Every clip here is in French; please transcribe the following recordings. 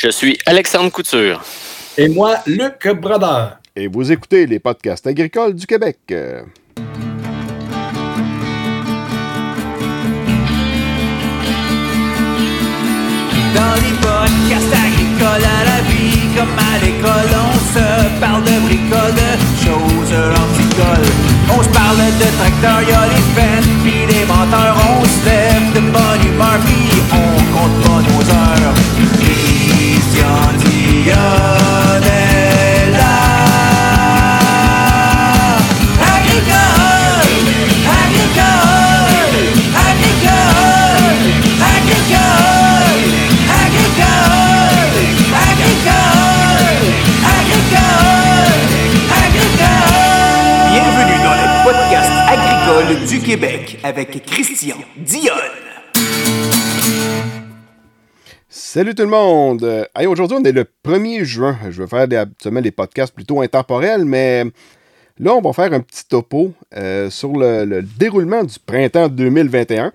Je suis Alexandre Couture. Et moi, Luc Brodeur. Et vous écoutez les podcasts agricoles du Québec. Dans les podcasts agricoles à la vie, comme à l'école, on se parle de bricoles, de choses anticoles. On se parle de tracteurs, y'a les fans, puis les menteurs, on se lève de bonne humeur, puis on compte pas nos heures. Du Québec avec Christian Dionne. Salut tout le monde! Euh, hey, Aujourd'hui, on est le 1er juin. Je vais faire des, habituellement des podcasts plutôt intemporels, mais là, on va faire un petit topo euh, sur le, le déroulement du printemps 2021.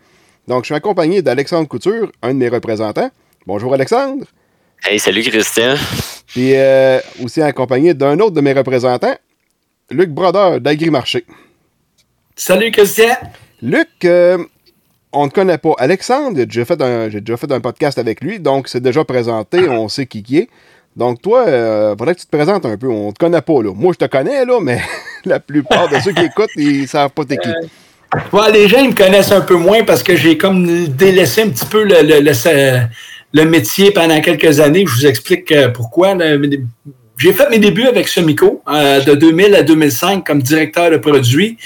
Donc, je suis accompagné d'Alexandre Couture, un de mes représentants. Bonjour Alexandre. Hey, salut Christian. Puis euh, aussi accompagné d'un autre de mes représentants, Luc Brodeur d'Agrimarché. Salut, Christian. Luc, euh, on ne connaît pas. Alexandre, j'ai déjà, fait un, j'ai déjà fait un podcast avec lui, donc c'est déjà présenté, on sait qui qui est. Donc toi, il faudrait que tu te présentes un peu. On te connaît pas, là. Moi, je te connais, là, mais la plupart de ceux qui écoutent, ils savent pas t'es qui. Ouais, les gens ils me connaissent un peu moins parce que j'ai comme délaissé un petit peu le, le, le, ce- le métier pendant quelques années. Je vous explique euh, pourquoi. là. J'ai fait mes débuts avec Semico euh, de 2000 à 2005 comme directeur de produits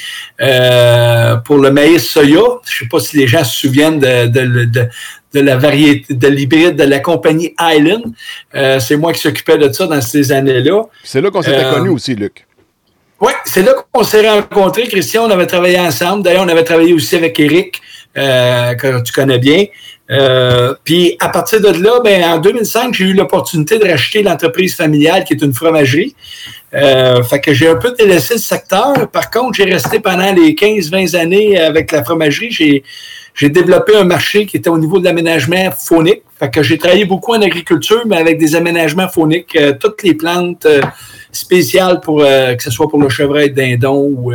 euh, pour le maïs soya. Je ne sais pas si les gens se souviennent de, de- de- de la variété, de l'hybride de la compagnie Island. Euh, C'est moi qui s'occupais de ça dans ces années-là. C'est là qu'on s'était connus aussi, Luc. Oui, c'est là qu'on s'est rencontrés, Christian. On avait travaillé ensemble. D'ailleurs, on avait travaillé aussi avec Eric, que tu connais bien. Euh, puis à partir de là, ben, en 2005, j'ai eu l'opportunité de racheter l'entreprise familiale qui est une fromagerie. Euh, fait que j'ai un peu délaissé le secteur. Par contre, j'ai resté pendant les 15-20 années avec la fromagerie. J'ai j'ai développé un marché qui était au niveau de l'aménagement phonique. Fait que j'ai travaillé beaucoup en agriculture, mais avec des aménagements phoniques, euh, toutes les plantes euh, spéciales pour que ce soit pour le chevreuil dindon ou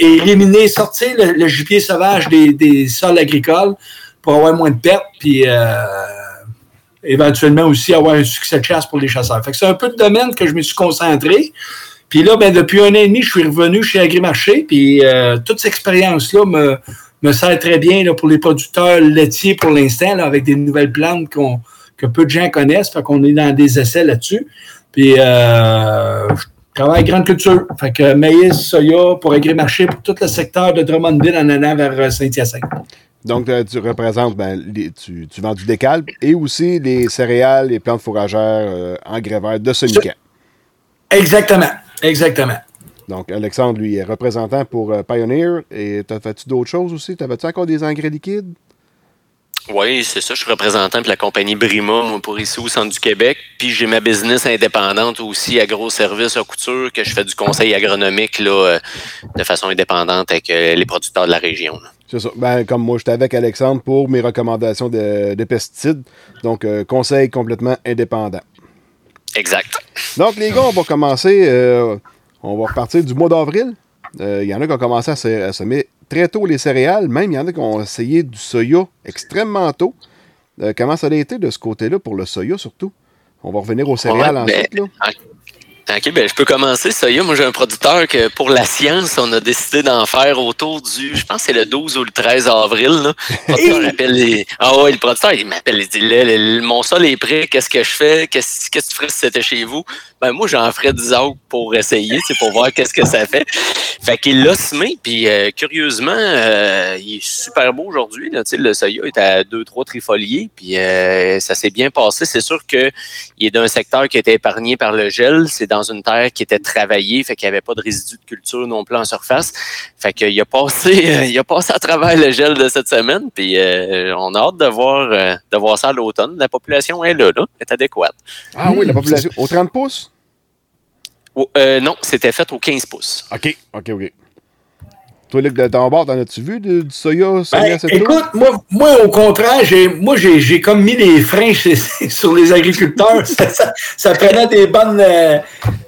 éliminer, sortir le, le gibier sauvage des, des sols agricoles pour avoir moins de pertes, puis euh, éventuellement aussi avoir un succès de chasse pour les chasseurs. C'est un peu le domaine que je me suis concentré. Puis là, ben, depuis un an et demi, je suis revenu chez Agrimarché, puis euh, toute cette expérience-là me, me sert très bien là, pour les producteurs laitiers pour l'instant, avec des nouvelles plantes qu'on, que peu de gens connaissent. Fait qu'on est dans des essais là-dessus. Puis euh, je travaille grande culture. Fait que maïs, soya pour Agrimarché, pour tout le secteur de Drummondville en allant vers Saint-Hyacinthe. Donc, euh, tu représentes, ben, les- tu, tu vends du décal et aussi les céréales et plantes fourragères euh, en grès de. Exactement. Exactement. Donc, Alexandre, lui, est représentant pour euh, Pioneer. Et t'as fait-tu d'autres choses aussi? T'avais-tu encore des engrais liquides? Oui, c'est ça. Je suis représentant de la compagnie Brima, moi, pour ici au centre du Québec. Puis j'ai ma business indépendante aussi, agro-service à couture, que je fais du conseil agronomique là, euh, de façon indépendante avec euh, les producteurs de la région. là. C'est ça. Ben, comme moi, j'étais avec Alexandre pour mes recommandations de, de pesticides. Donc, euh, conseil complètement indépendant. Exact. Donc, les gars, on va commencer. euh, on va repartir du mois d'avril. Euh, Il y en a qui ont commencé à, se- à semer très tôt les céréales. Même, il y en a qui ont essayé du soya extrêmement tôt. Comment ça a été de ce côté-là pour le soya, surtout? On va revenir aux céréales Ouais, ensuite. ben, là. OK, ben je peux commencer. Ça y est, moi j'ai un producteur que pour la science, on a décidé d'en faire autour du, je pense que c'est le 12 ou le 13 avril. Là. Le producteur appelle les- Ah ouais, le producteur, il m'appelle, il dit, là, le- mon sol est prêt, qu'est-ce que je fais? Qu'est-ce que tu ferais si c'était chez vous? Ben moi, j'en ferais 10 autres pour essayer, c'est pour voir qu'est-ce que ça fait. Fait qu'il l'a semé, puis euh, curieusement, euh, il est super beau aujourd'hui. là. Tu sais, Le soya est à 2-3 trifoliés, puis euh, ça s'est bien passé. C'est sûr que il est d'un secteur qui a été épargné par le gel. C'est dans une terre qui était travaillée, fait qu'il n'y avait pas de résidus de culture non plus en surface. Fait qu'il a passé, il a passé à travers le gel de cette semaine, puis euh, on a hâte de voir, euh, de voir ça à l'automne. La population est là, là, est adéquate. Ah oui, la population. Au 30 pouces? Oh, euh, non, c'était fait au 15 pouces. OK, OK, OK. Toi, Luc, de ton bord, t'en as-tu vu du, du soya semé Ben, écoute, moi, moi, au contraire, j'ai, moi, j'ai, comme mis les freins chez- sur les agriculteurs. ça, ça- ça prenait des bonnes, euh,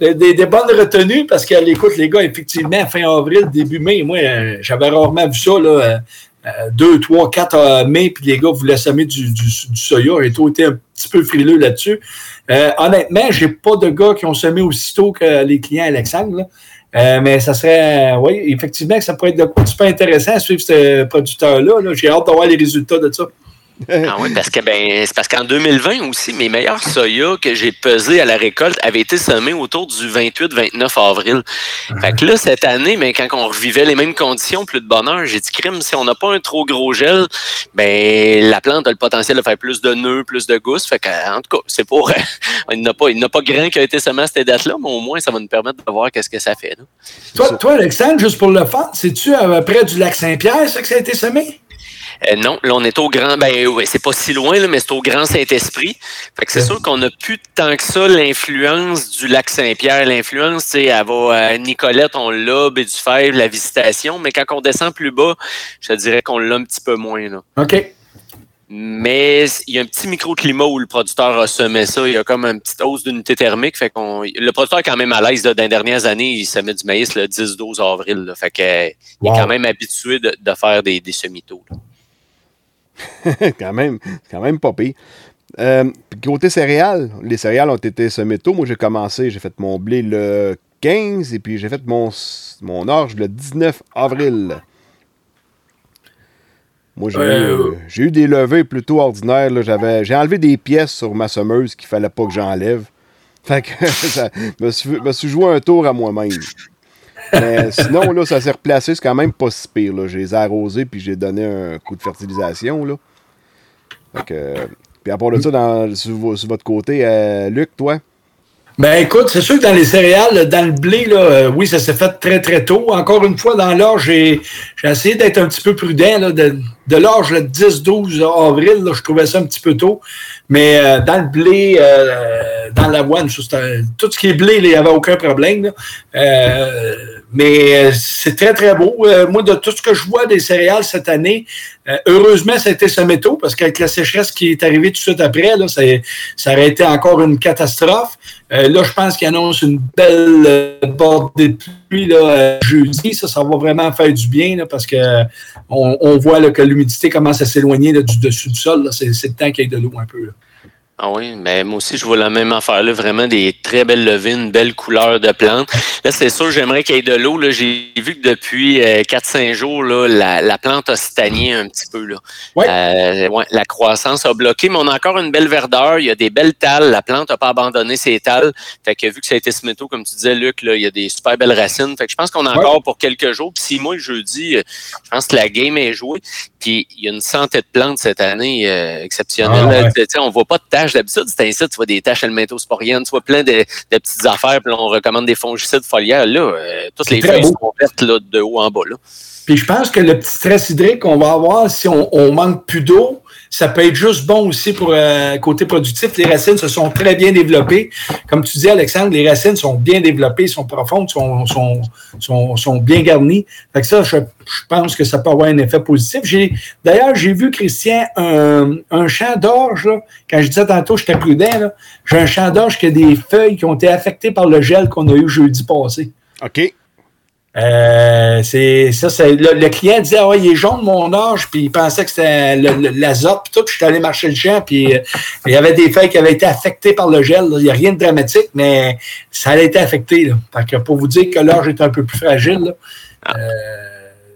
des, des bonnes retenues parce que, écoute, les gars, effectivement, fin avril, début mai, moi, euh, j'avais rarement vu ça, là. euh, euh, 2, 3, 4 mai, puis les gars voulaient semer du, du, du soya et tout était un petit peu frileux là-dessus. Euh, honnêtement, j'ai pas de gars qui ont semé aussitôt que les clients Alexandre. là. Euh, mais ça serait, oui, effectivement, ça pourrait être de quoi super intéressant à suivre ce producteur-là. là. J'ai hâte d'avoir les résultats de ça. Ah oui, parce que ben, c'est parce qu'en 2020 aussi, mes meilleurs soya que j'ai pesés à la récolte avaient été semés autour du 28-29 avril. Fait que là, cette année, mais quand on revivait les mêmes conditions, plus de bonheur, j'ai dit crime, si on n'a pas un trop gros gel, ben la plante a le potentiel de faire plus de nœuds, plus de gousses. Fait que, en tout cas, c'est pour. il n'a pas, il pas grand qui a été semé à cette date-là, mais au moins, ça va nous permettre de voir qu'est-ce que ça fait. Toi, toi, Alexandre, juste pour le fun, c'est-tu euh, près du lac Saint-Pierre, ça, que ça a été semé? Euh, non, là, on est au grand. Ben, ouais, c'est pas si loin, là, mais c'est au Grand Saint-Esprit. Fait que c'est sûr qu'on n'a plus tant que ça l'influence du lac Saint-Pierre. L'influence, tu sais, elle va à Nicolette, on l'a, du Fèvre, la visitation, mais quand on descend plus bas, je te dirais qu'on l'a un petit peu moins. Là. OK. Mais il y a un petit microclimat où le producteur a semé ça. Il y a comme une petite hausse d'unité thermique. Fait qu'on, le producteur est quand même à l'aise. là. Dans les dernières années, il semait du maïs le 10-12 avril. là. Fait que, euh, il Wow. est quand même habitué de, de faire des, des semis-tôt. là. quand même, c'est quand même pas pire. Euh, côté céréales, les céréales ont été semées tôt. Moi, j'ai commencé, j'ai fait mon blé le 15 et puis j'ai fait mon, mon orge le 19 avril. Moi, j'ai Euh, eu, euh, j'ai eu des levées plutôt ordinaires. là. J'avais, j'ai enlevé des pièces sur ma semeuse qu'il fallait pas que j'enlève. Fait que ça me suis, me suis joué un tour à moi-même. Mais sinon, là, ça s'est replacé. C'est quand même pas si pire. Là. J'ai arrosé puis j'ai donné un coup de fertilisation. Là. Que, puis à part de ça, dans, sur, vo- sur votre côté, euh, Luc, toi? Ben écoute, c'est sûr que dans les céréales, dans le blé, là, euh, oui, ça s'est fait très, très tôt. Encore une fois, dans j'ai j'ai essayé d'être un petit peu prudent. Là, de de l'orge, le 10-12 avril, là, je trouvais ça un petit peu tôt. Mais euh, dans le blé, euh, dans l'avoine, tout ce qui est blé, il n'y avait aucun problème. là. Euh, mais euh, c'est très, très beau. Euh, moi, de tout ce que je vois des céréales cette année, euh, heureusement, ça a été semé tôt, parce qu'avec la sécheresse qui est arrivée tout de suite après, là, ça, ça aurait été encore une catastrophe. Là, je pense qu'il annonce une belle bordée de pluie là, euh, jeudi. Ça, ça va vraiment faire du bien là, parce que euh, on, voit là, que l'humidité commence à s'éloigner du dessus du sol. c'est le temps qu'il y ait de l'eau un peu. Ah oui, mais moi aussi, je vois la même affaire là, vraiment des très belles levées, une belle couleur de plante. Là, c'est sûr, j'aimerais qu'il y ait de l'eau. là. J'ai vu que depuis euh, 4-5 jours, là, la, la plante a stagné un petit peu. Là. Ouais. Euh, ouais, la croissance a bloqué, mais on a encore une belle verdeur. Il y a des belles talles. La plante n'a pas abandonné ses talles. Fait que vu que ça a été semé tôt, comme tu disais, Luc, là, il y a des super belles racines. Fait que je pense qu'on a encore pour quelques jours. Puis si moi, jeudi, euh, je pense que la game est jouée. Puis il y a une santé de plantes cette année euh, exceptionnelle. Ah, ouais. On voit pas de taches d'habitude. C'est ainsi, tu vois des taches helminthosporiennes, tu vois plein de, de petites affaires, puis là, on recommande des fongicides foliaires. Là, euh, toutes les feuilles beau. sont vertes là, de haut en bas. Là. Puis je pense que le petit stress hydrique qu'on va avoir si on, on manque plus d'eau, ça peut être juste bon aussi pour euh, côté productif. Les racines se sont très bien développées. Comme tu dis, Alexandre, les racines sont bien développées, sont profondes, sont, sont, sont, bien garnies. Fait que ça, je, je pense que ça peut avoir un effet positif. J'ai, d'ailleurs, j'ai vu, Christian, un, un champ d'orge. là. Quand je disais tantôt, j'étais prudent. là. J'ai un champ d'orge qui a des feuilles qui ont été affectées par le gel qu'on a eu jeudi passé. OK. Euh, c'est ça, c'est le, le client disait ah ouais, il est jaune mon orge, puis il pensait que c'était le- le- l'azote, puis tout. Puis je suis allé marcher le champ, puis euh, il y avait des feuilles qui avaient été affectées par le gel. là. Il n'y a rien de dramatique, mais ça a été affecté. Là. Fait que pour vous dire que l'orge est un peu plus fragile, là, euh,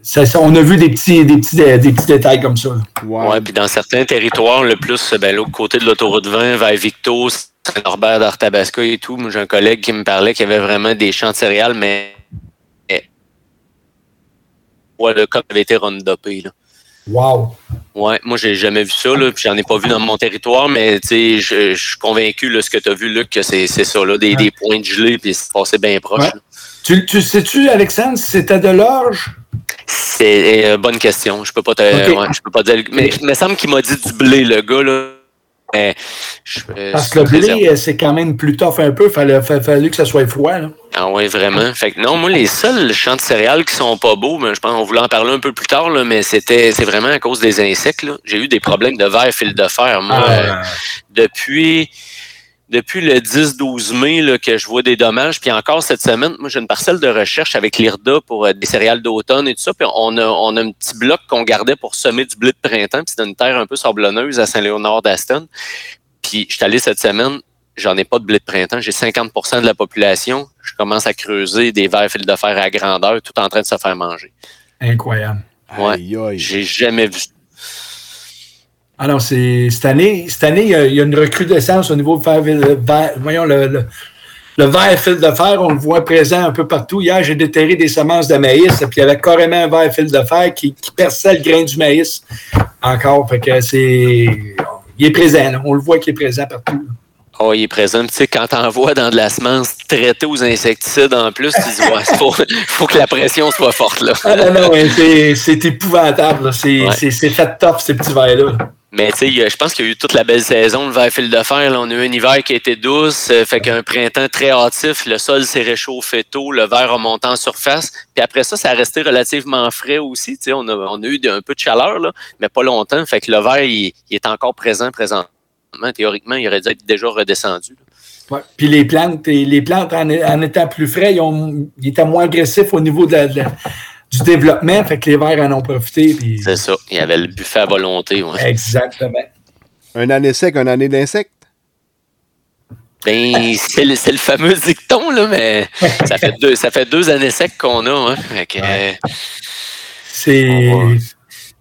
ça- ça, on a vu des petits, des petits, des petits détails comme ça. là. Ouais. Puis dans certains territoires, le plus, ben, l'autre côté de l'autoroute 20, vers Victo, Saint-Norbert, d'Arthabasca et tout, moi, j'ai un collègue qui me parlait qu'il y avait vraiment des champs de céréales, mais- Ouais, le cop avait été rondopé. Là. Wow! Ouais, moi, j'ai jamais vu ça, là, puis j'en ai pas vu dans mon territoire, mais je je suis convaincu, là, ce que tu as vu, Luc, que c'est ça, là, des, Ouais. des points de gelée, puis c'est passé bien proche. Ouais. là. Tu, tu sais-tu, Alexandre, si c'était de l'orge? C'est une bonne question. Je peux pas te, ouais, je peux pas dire. Mais il me semble qu'il m'a dit du blé, le gars, là. Mais je, euh, Parce que le blé, euh, c'est quand même plus tough un peu. Il fallait, que ça soit froid. Là. Ah ouais, vraiment. Fait que non, moi, les seuls champs de céréales qui sont pas beaux, ben, je pense qu'on voulait en parler un peu plus tard, là, mais c'était c'est vraiment à cause des insectes. J'ai eu des problèmes de verre fil de fer. Moi, euh, Ah, depuis, depuis le 10-12 mai là, que je vois des dommages. Puis encore cette semaine, moi j'ai une parcelle de recherche avec l'IRDA pour euh, des céréales d'automne et tout ça. Puis on a, on a un petit bloc qu'on gardait pour semer du blé de printemps. Puis c'est une terre un peu sablonneuse à Saint-Léonard d'Aston. Puis je suis allé cette semaine, j'en ai pas de blé de printemps. J'ai 50% de la population. Je commence à creuser des verres fil de fer à grandeur, tout en train de se faire manger. incroyable. Ouais. J'ai jamais vu. Alors, c'est cette année, cette année, il y a, une recrudescence au niveau de ver- voyons, le, le, le verre fil de fer, on le voit présent un peu partout. Hier, j'ai déterré des semences de maïs, puis il y avait carrément un verre fil de fer qui, perçait le grain du maïs encore. C'est. Il est présent, on le voit qu'il est présent partout. Oh, il est présent. Tu sais, quand t'en vois dans de la semence traitée aux insecticides en plus, tu dis, ouais, faut, faut que la pression soit forte, là. Ah non, non, ouais, c'est- épouvantable. C'est Ouais. fait tough, ces petits verres-là. Mais tu sais, je pense qu'il y a eu toute la belle saison, le verre fil de fer. là. on a eu un hiver qui a été douce, euh, fait qu'un printemps très hâtif, le sol s'est réchauffé tôt, le verre a monté en surface. Puis après ça, ça a resté relativement frais aussi. Tu sais, on a, on a eu un peu de chaleur, là, mais pas longtemps. Fait que le verre, il, il est encore présent présentement. Théoriquement, il aurait dû être déjà redescendu. Ouais. Puis les plantes, les plantes en, en étant plus frais, ils, ont, ils étaient moins agressifs au niveau de la- de la- du développement, fait que les vers en ont profité. Puis... C'est ça. Il y avait le buffet à volonté. ouais. Exactement. Un année sec, un année d'insectes? Ben, c'est le, c'est le fameux dicton, là, mais ça fait deux, ça fait deux années secs qu'on a. Hein. Euh, C'est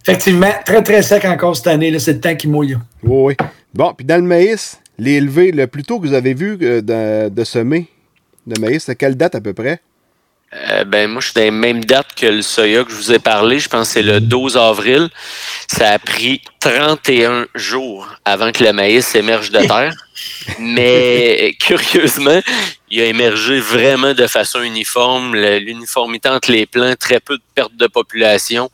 effectivement très, très sec encore cette année. là. C'est le temps qui mouille. Oui, oui. Bon, puis dans le maïs, l'élevé, le plus tôt que vous avez vu euh, de, de semer de maïs, c'est quelle date à peu près? Euh, ben, moi, je suis dans les mêmes dates que le soya que je vous ai parlé. Je pense que c'est le 12 avril. Ça a pris 31 jours avant que le maïs émerge de terre. Mais curieusement, il a émergé vraiment de façon uniforme. L'uniformité entre les plants, très peu de perte de population.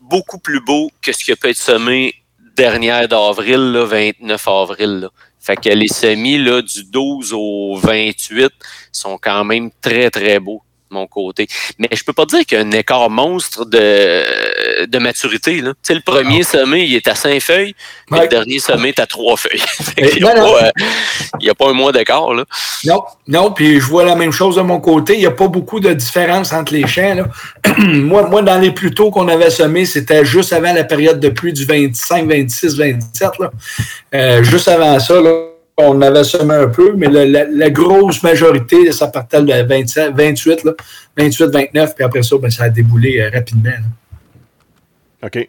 Beaucoup plus beau que ce qui a pu être semé dernière d'avril, là, 29 avril. là. Fait que les semis là, du 12 au 28 sont quand même très, très beaux mon côté. Mais je peux pas dire qu'il y a un écart monstre de, de maturité. Là. Le premier semé, il est à cinq feuilles, mais Ouais. le dernier semé est à trois feuilles. A euh, il n'y a pas un mois d'écart. Là. Non, non, puis je vois la même chose de mon côté. Il n'y a pas beaucoup de différence entre les champs. là. moi, moi, dans les plus tôt qu'on avait semé, c'était juste avant la période de pluie du 25, 26, 27. Là. Euh, juste avant ça, là, on avait semé un peu, mais la, la- grosse majorité, ça partait de 27, 28, là, 28, 29, puis après ça, ben, ça a déboulé euh, rapidement. OK.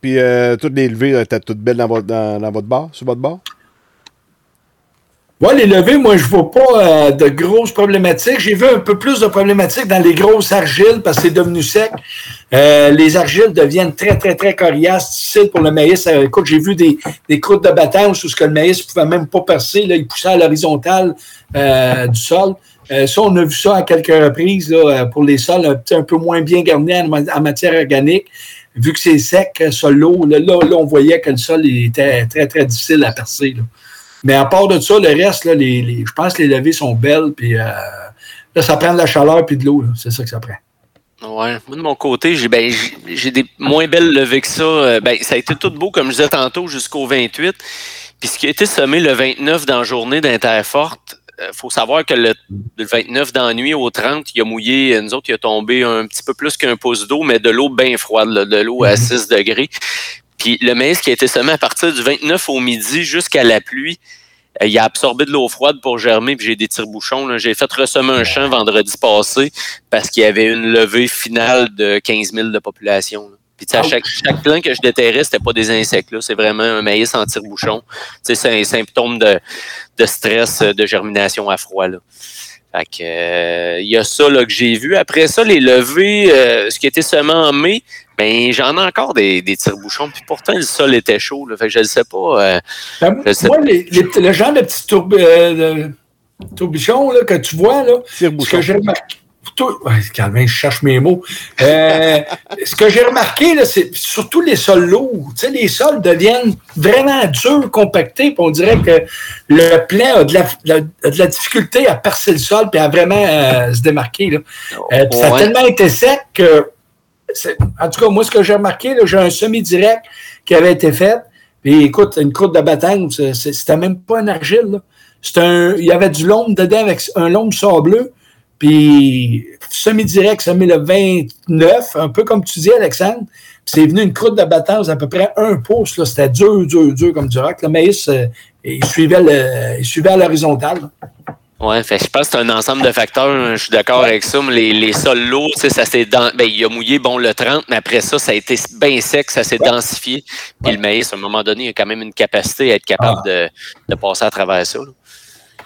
Puis euh, toutes les levées étaient toutes belles dans votre, dans, dans votre bar, sur votre bar? Ouais, les levées, moi, je vois pas euh, de grosses problématiques. J'ai vu un peu plus de problématiques dans les grosses argiles parce que c'est devenu sec. Euh, les argiles deviennent très, très, très coriaces, difficiles pour le maïs. Euh, écoute, j'ai vu des, des croûtes de batance où ce que le maïs pouvait même pas percer. Là, il poussait à l'horizontale du sol. Ça, on a vu ça à quelques reprises pour les sols un, peu moins bien garnis en, ma- en matière organique. Vu que c'est sec, sur l'eau, là, là, là, on voyait que le sol était très, très difficile à percer. Mais à part de ça, le reste, là, les, les- je pense que les levées sont belles. Puis euh, là, ça prend de la chaleur puis de l'eau. C'est ça que ça prend. Ouais. Moi, de mon côté, j'ai ben, des moins belles levées que ça. Euh, Ben, ça a été tout beau, comme je disais tantôt, jusqu'au 28. Puis ce qui a été semé le 29 dans la journée d'Interforte, il faut savoir que le, le 29 dans la nuit au 30, il a mouillé, nous autres, il a tombé un petit peu plus qu'un pouce d'eau, mais de l'eau bien froide, là, de l'eau à Mhm. 6 degrés. Puis le maïs qui a été semé à partir du 29 au midi jusqu'à la pluie, euh, il a absorbé de l'eau froide pour germer, puis j'ai des tire-bouchons. J'ai fait ressemer un champ vendredi passé parce qu'il y avait une levée finale de 15 000 de population. là. Puis à chaque, chaque que je déterrais, c'était pas des insectes. C'est vraiment un maïs en tire-bouchon. C'est un symptôme de, de stress, euh, de germination à froid. Là. Fait que, euh, il y a ça là, que j'ai vu. Après ça, les levées, euh, ce qui était seulement en mai, ben j'en ai encore des, des tire-bouchons. Puis pourtant, le sol était chaud. Là. Fait que je ne sais pas. euh, Ben, Je sais moi, les- les- le genre de petits tourb- euh, de- tourbichons là, que tu vois, là, ce que j'ai remarqué, tout, ouais, calme, je cherche mes mots. Euh, ce que j'ai remarqué, là, c'est surtout les sols lourds. Tu sais, les sols deviennent vraiment durs, compactés, puis on dirait que le plan a de la, de la difficulté à percer le sol puis à vraiment euh, se démarquer. Là. Euh, Ça a tellement été sec que, en tout cas, moi, ce que j'ai remarqué, j'ai un semi-direct qui avait été fait. Puis écoute, une croûte de bataille, c'était même pas un argile. un, il y avait du lombe dedans avec un lombe sableux. Puis semi-direct, ça met le 29, un peu comme tu dis, Alexandre. Puis c'est venu une croûte de battance à peu près un pouce. C'était dur, dur, dur comme du rock. Le maïs, il suivait, le, il suivait à l'horizontale. Ouais, fait, je pense que c'est un ensemble de facteurs. Je suis d'accord avec ça. Mais les, les sols lourds, ça s'est dans- ben, il a mouillé bon le 30, mais après ça, ça a été bien sec, ça s'est densifié. Puis le maïs, à un moment donné, il a quand même une capacité à être capable de, de passer à travers ça. là.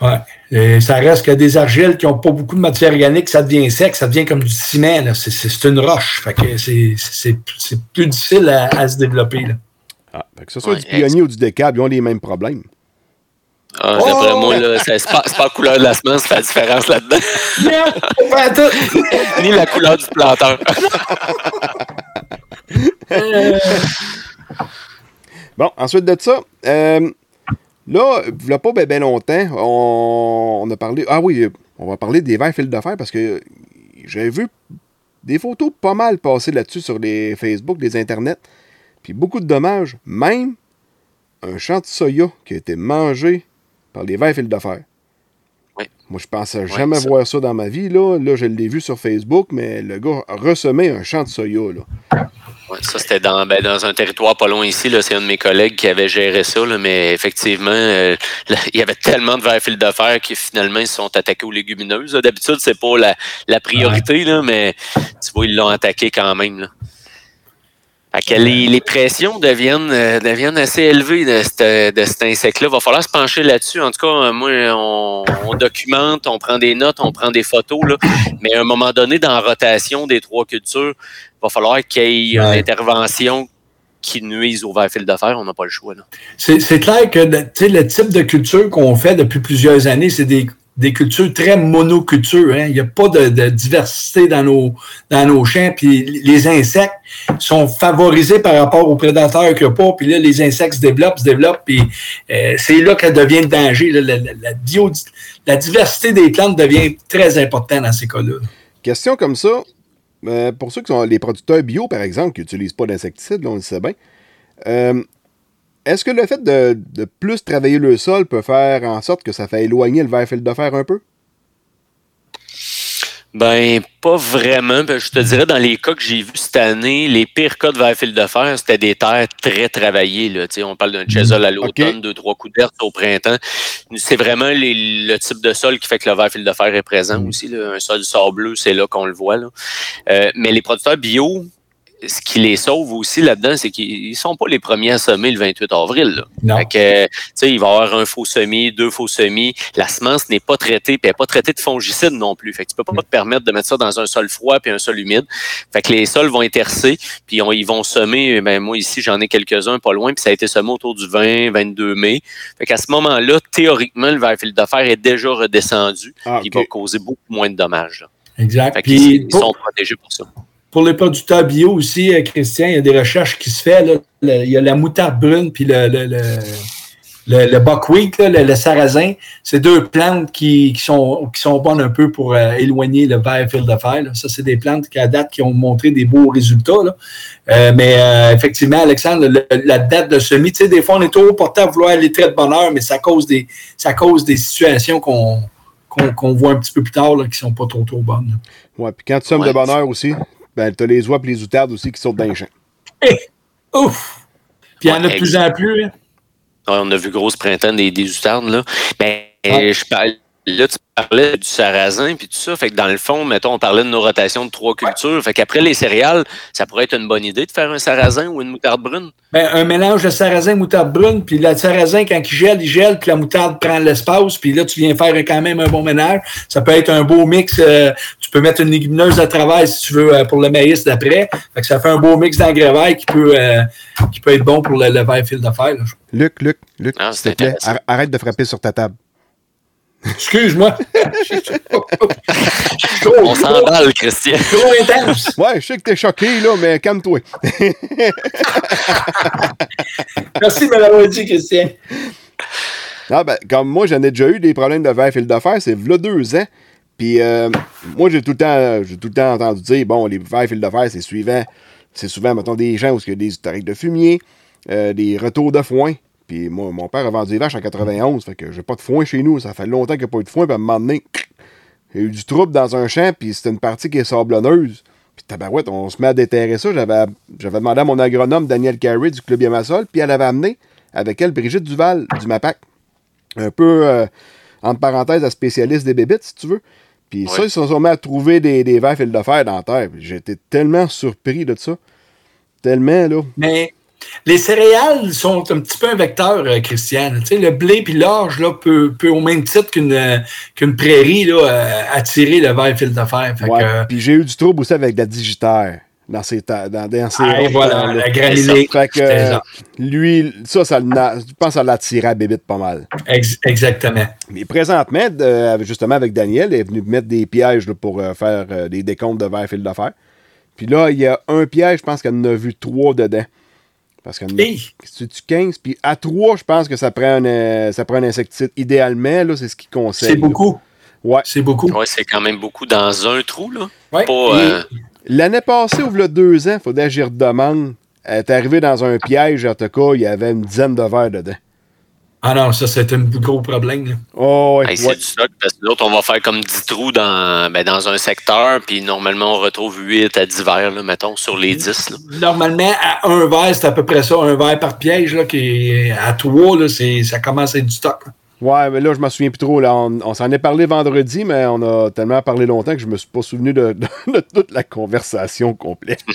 Ouais. Et ça reste que des argiles qui n'ont pas beaucoup de matière organique, ça devient sec, ça devient comme du ciment. là. C'est- C'est c'est une roche. Fait que c'est- c'est c'est plus difficile à, à se développer. Là. Ah, fait que ce soit Ouais, du pionnier ou du décable, ils ont les mêmes problèmes. Ah, Oh! D'après moi, c'est pas, la couleur de la semence qui fait la différence là-dedans, tout. ni la couleur du planteur. Euh, Bon, ensuite de ça, euh, là, il n'y a pas bien longtemps, on, on a parlé. Ah oui, on va parler des verres fil de fer parce que j'ai vu des photos pas mal passer là-dessus sur les Facebook, les internets. Puis beaucoup de dommages, même un champ de soya qui a été mangé par les vers fil de fer. Oui. Moi, je pensais jamais ça. voir ça dans ma vie. Là, là je l'ai vu sur Facebook, mais le gars a ressemé un champ de soya. Là. Ouais, ça, c'était dans, ben, dans un territoire pas loin ici. C'est un de mes collègues qui avait géré ça. là, mais effectivement, euh, là, il y avait tellement de verres fil de fer qui finalement ils se sont attaqués aux légumineuses. D'habitude, c'est pas la, la priorité, là, mais tu vois, ils l'ont attaqué quand même. Là. Fait que les, les pressions deviennent, euh, deviennent assez élevées de, cet- de cet insecte-là. Il va falloir se pencher là-dessus. En tout cas, euh, moi, on, on documente, on prend des notes, on prend des photos. Là. Mais à un moment donné, dans la rotation des trois cultures, il va falloir qu'il y ait une Ouais. intervention qui nuise au verre fil de fer. On n'a pas le choix. C'est clair que le type de culture qu'on fait depuis plusieurs années, c'est des, des cultures très monocultures. Hein. Il n'y a pas de, diversité dans nos, champs. Puis les insectes sont favorisés par rapport aux prédateurs qu'il n'y a pas. Puis là, les insectes se développent, se développent. Puis euh, c'est là qu'elle devient le danger. La, diversité des plantes devient très importante dans ces cas-là. Question comme ça, euh, pour ceux qui sont les producteurs bio, par exemple, qui n'utilisent pas d'insecticides, on le sait bien, euh, est-ce que le fait de, de plus travailler le sol peut faire en sorte que ça fait éloigner le verre fil de fer un peu? Ben, pas vraiment. Ben, je te dirais, dans les cas que j'ai vus cette année, les pires cas de verre fil de fer, c'était des terres très travaillées. Là. On parle d'un chesol à l'automne, deux, trois coups d'herbe au printemps. C'est vraiment les- le type de sol qui fait que le verre fil de fer est présent aussi. là. Un sol sableux, c'est là qu'on le voit. Là. Euh, mais les producteurs bio, ce qui les sauve aussi là-dedans, c'est qu'ils sont pas les premiers à semer le 28 avril. Là. Non. Fait que, tu sais, il va y avoir un faux semis, deux faux semis. La semence n'est pas traitée, puis elle n'est pas traitée de fongicides non plus. Fait que tu peux pas te permettre de mettre ça dans un sol froid puis un sol humide. Fait que les sols vont intercer, puis on- ils vont semer. Ben, moi, ici, j'en ai quelques-uns pas loin, puis ça a été semé autour du 20, 22 mai. Fait qu'à ce moment-là, théoriquement, le verre fil de fer est déjà redescendu, Ah, puis il va causer beaucoup moins de dommages. là. Exact. Fait Puis ils pour- sont protégés pour ça. Pour les producteurs bio aussi, euh, Christian, il y a des recherches qui se font. il y a la moutarde brune puis le, le, le, le, le buckwheat, là, le, le sarrasin. C'est deux plantes qui, qui, sont, qui sont bonnes un peu pour euh, éloigner le verre fil de fer. là. Ça, c'est des plantes qui, à date, qui ont montré des beaux résultats. là. Euh, mais euh, effectivement, Alexandre, le- la date de semis, tu sais, des fois, on est trop porté à vouloir aller très de bonheur, mais ça cause des, ça cause des situations qu'on qu'on qu'on voit un petit peu plus tard là, qui sont pas trop, trop bonnes. Ouais, puis quand tu sommes Ouais. de bonheur aussi, ben, tu as les oies et les outardes aussi qui sautent dans les champs. Ouf! Puis il y en a de plus en plus. hein. Ouais, on a vu grosse printemps des, des outardes, là. Ben, Ouais. je parle. Là, tu parlais du sarrasin puis tout ça. Fait que dans le fond, mettons, on parlait de nos rotations de trois cultures. Fait qu'après les céréales, ça pourrait être une bonne idée de faire un sarrasin ou une moutarde brune? Ben, un mélange de sarrasin moutarde brune, puis le sarrasin, quand il gèle, il gèle, puis la moutarde prend l'espace, puis là, tu viens faire quand même un bon ménage. Ça peut être un beau mix. euh, tu peux mettre une légumineuse à travers si tu veux euh, pour le maïs d'après. Fait que ça fait un beau mix d'engrais qui peut, euh, qui peut être bon pour le, le verre fil de fer. là. Luc, Luc, Luc, Ah, s'il te plaît, arrête de frapper sur ta table. Excuse-moi. On s'emballe, Christian. Trop intense. Ouais, je sais que t'es choqué, là, mais calme-toi. Merci de me l'avoir dit, Christian. Ah ben, comme moi, j'en ai déjà eu des problèmes de verre fil de fer, c'est v'là deux ans. Puis euh, moi, j'ai tout le temps j'ai tout le temps entendu dire, bon, les verres fil de fer, c'est suivant. C'est souvent, mettons, des gens où il y a des historiques de fumier, euh, des retours de foin. Puis moi, mon père a vendu des vaches en 91, fait que j'ai pas de foin chez nous. Ça fait longtemps qu'il n'y a pas eu de foin, puis à un moment donné, il y a eu du trouble dans un champ, puis c'était une partie qui est sablonneuse. Puis tabarouette, on se met à déterrer ça. J'avais, j'avais demandé à mon agronome Daniel Carey du Club Yamasol, puis elle avait amené avec elle Brigitte Duval du MAPAC. Un peu, euh, entre parenthèses, la spécialiste des bébites, si tu veux. Puis ça, ils se sont mis à trouver des, des verres fil de fer dans la terre. Puis J'étais tellement surpris de ça. Tellement, là. Mais les céréales sont un petit peu un vecteur, euh, Christian. Tu sais, le blé puis l'orge là, peut, peut, au même titre qu'une euh, qu'une prairie, là, euh, attirer le verre fil de fer. Ouais. Puis j'ai eu du trouble aussi avec la digitaire dans ses, ta- dans, dans ses ah, voilà, là. la granulée. Fait que, euh, lui, ça, ça je pense que ça l'a tiré à bébite pas mal. Ex- exactement. Mais présentement, euh, justement avec Daniel, il est venu mettre des pièges là, pour euh, faire des décomptes de verre fil de fer. Puis là, il y a un piège, je pense qu'elle en a vu trois dedans. Parce a Hey, c'est-tu 15. Puis à 3, je pense que ça prend un, euh, ça prend un insecticide. Idéalement, là, c'est ce qu'il conseille. c'est beaucoup. là. Ouais. C'est beaucoup. Ouais, c'est quand même beaucoup dans un trou, là. Ouais. Pas, Et- euh, L'année passée, ou le deux ans, il faudrait que j'y redemande. Elle est arrivée dans un piège, en tout cas, il y avait une dizaine de verres dedans. Ah non, ça, c'est un gros problème. là. Oh, ouais, hey, c'est ouais. du stock, parce que l'autre, on va faire comme 10 trous dans, ben, dans un secteur, puis normalement, on retrouve 8 à 10 verres, là, mettons, sur les 10. Là. Normalement, à un verre, c'est à peu près ça, un verre par piège, là, qui est à trois, là, c'est, ça commence à être du stock. Ouais, mais là, je m'en souviens plus trop. Là. On, on s'en est parlé vendredi, mais on a tellement parlé longtemps que je me suis pas souvenu de, de- de toute la conversation complète.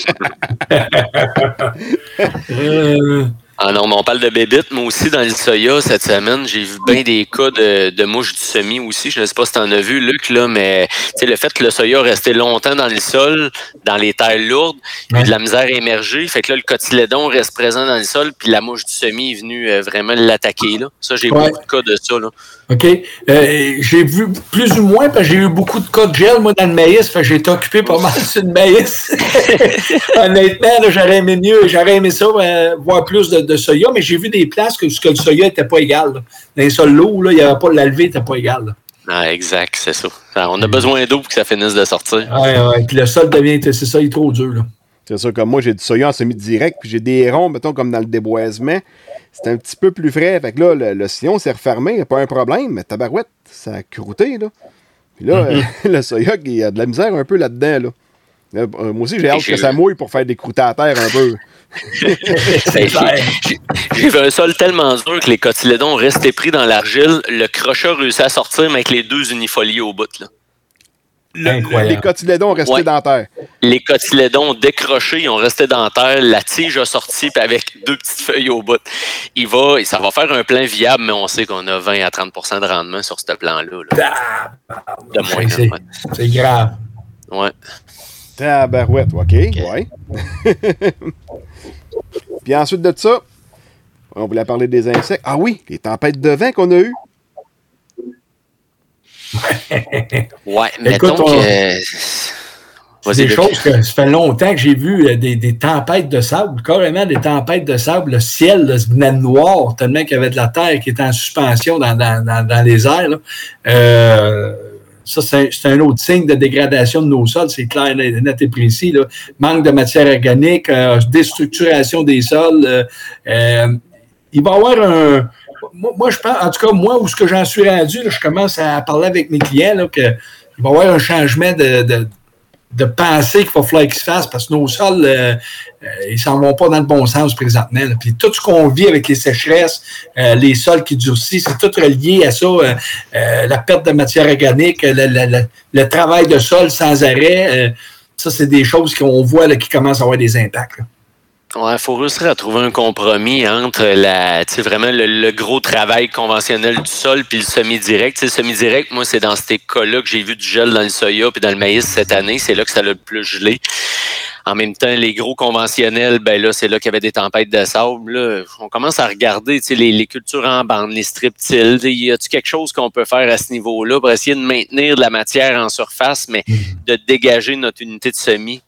Euh, Ah non, mais on parle de bébites. Moi aussi, dans le soya, cette semaine, j'ai vu bien des cas de, de mouches du semis aussi. Je ne sais pas si tu en as vu, Luc, là, mais le fait que le soya restait longtemps dans le sol, dans les terres lourdes, il y a eu de la misère à émerger. Fait que là, le cotylédon reste présent dans le sol, puis la mouche du semis est venue euh, vraiment l'attaquer. Là. Ça, j'ai Ouais. beaucoup de cas de ça. Là. OK. Euh, j'ai vu plus ou moins, parce que j'ai eu beaucoup de cas de gel, moi, dans le maïs. Fait que j'ai été occupé pas mal sur le maïs. Honnêtement, là, j'aurais aimé mieux, j'aurais aimé ça, euh, voir plus de, de soya, mais j'ai vu des places que, que le soya n'était pas égal. là. Dans les sols lourds, là, il y avait pas, la levée n'était pas égale. là. Ah, exact, c'est ça. On a besoin d'eau pour que ça finisse de sortir. Ouais, ouais. Puis le sol devient, c'est ça, il est trop dur. Là. C'est ça, comme moi, j'ai du soya en semi-direct, puis j'ai des ronds, mettons, comme dans le déboisement. C'est un petit peu plus frais. Fait que là, le, le sillon s'est refermé, il n'y a pas un problème, mais tabarouette, ça a croûté, là. Puis là, euh, le soya, il y a de la misère un peu là-dedans, là. Là, euh, moi aussi, j'ai hâte que ça mouille pour faire des croûtés à terre un peu. J'ai vu un sol tellement dur que les cotylédons restaient pris dans l'argile. Le crochet a réussi à sortir, mais avec les deux unifoliés au bout. Là. Les Incroyable. cotylédons restés Ouais. dans la terre. Les cotylédons décrochés, ils ont resté dans la terre. La tige a sorti puis avec deux petites feuilles au bout. Il va, ça va faire un plan viable, mais on sait qu'on a 20 à 30% de rendement sur ce plan-là. là. De moins. C'est- grave. ouais. Tabarouette, OK, ouais. Puis ensuite de ça, on voulait parler des insectes. Ah oui, les tempêtes de vent qu'on a eues. Ouais, Écoute, on- que. C'est des choses que ça fait longtemps que j'ai vu euh, des, des tempêtes de sable, carrément des tempêtes de sable. Le ciel là, se venait noir tellement qu'il y avait de la terre qui était en suspension dans, dans, dans, dans les airs. là. Euh, ça, c'est un, autre signe de dégradation de nos sols, c'est clair, net et précis. Manque de matière organique, euh, déstructuration des sols. euh, euh, il va y avoir un. Moi, je pense, en tout cas, moi, où ce que j'en suis rendu, je commence à parler avec mes clients là, que il va y avoir un changement de, de penser qu'il va falloir qu'ils se fassent parce que nos sols, euh, euh, ils s'en vont pas dans le bon sens présentement. là. Puis tout ce qu'on vit avec les sécheresses, euh, les sols qui durcissent, c'est tout relié à ça. euh, euh, la perte de matière organique, le, le- le- travail de sol sans arrêt. euh, ça, c'est des choses qu'on voit là, qui commencent à avoir des impacts. là. Ouais, il faut réussir à trouver un compromis entre la, vraiment le, le gros travail conventionnel du sol puis le semi-direct. Le semi-direct, moi, c'est dans ces cas-là que j'ai vu du gel dans le soya puis dans le maïs cette année. C'est là que ça a le plus gelé. En même temps, les gros conventionnels, ben là, c'est là qu'il y avait des tempêtes de sable. Là. On commence à regarder les, les cultures en bande, les strip-tills. Y a-t-il quelque chose qu'on peut faire à ce niveau-là pour essayer de maintenir de la matière en surface, mais de dégager notre unité de semis?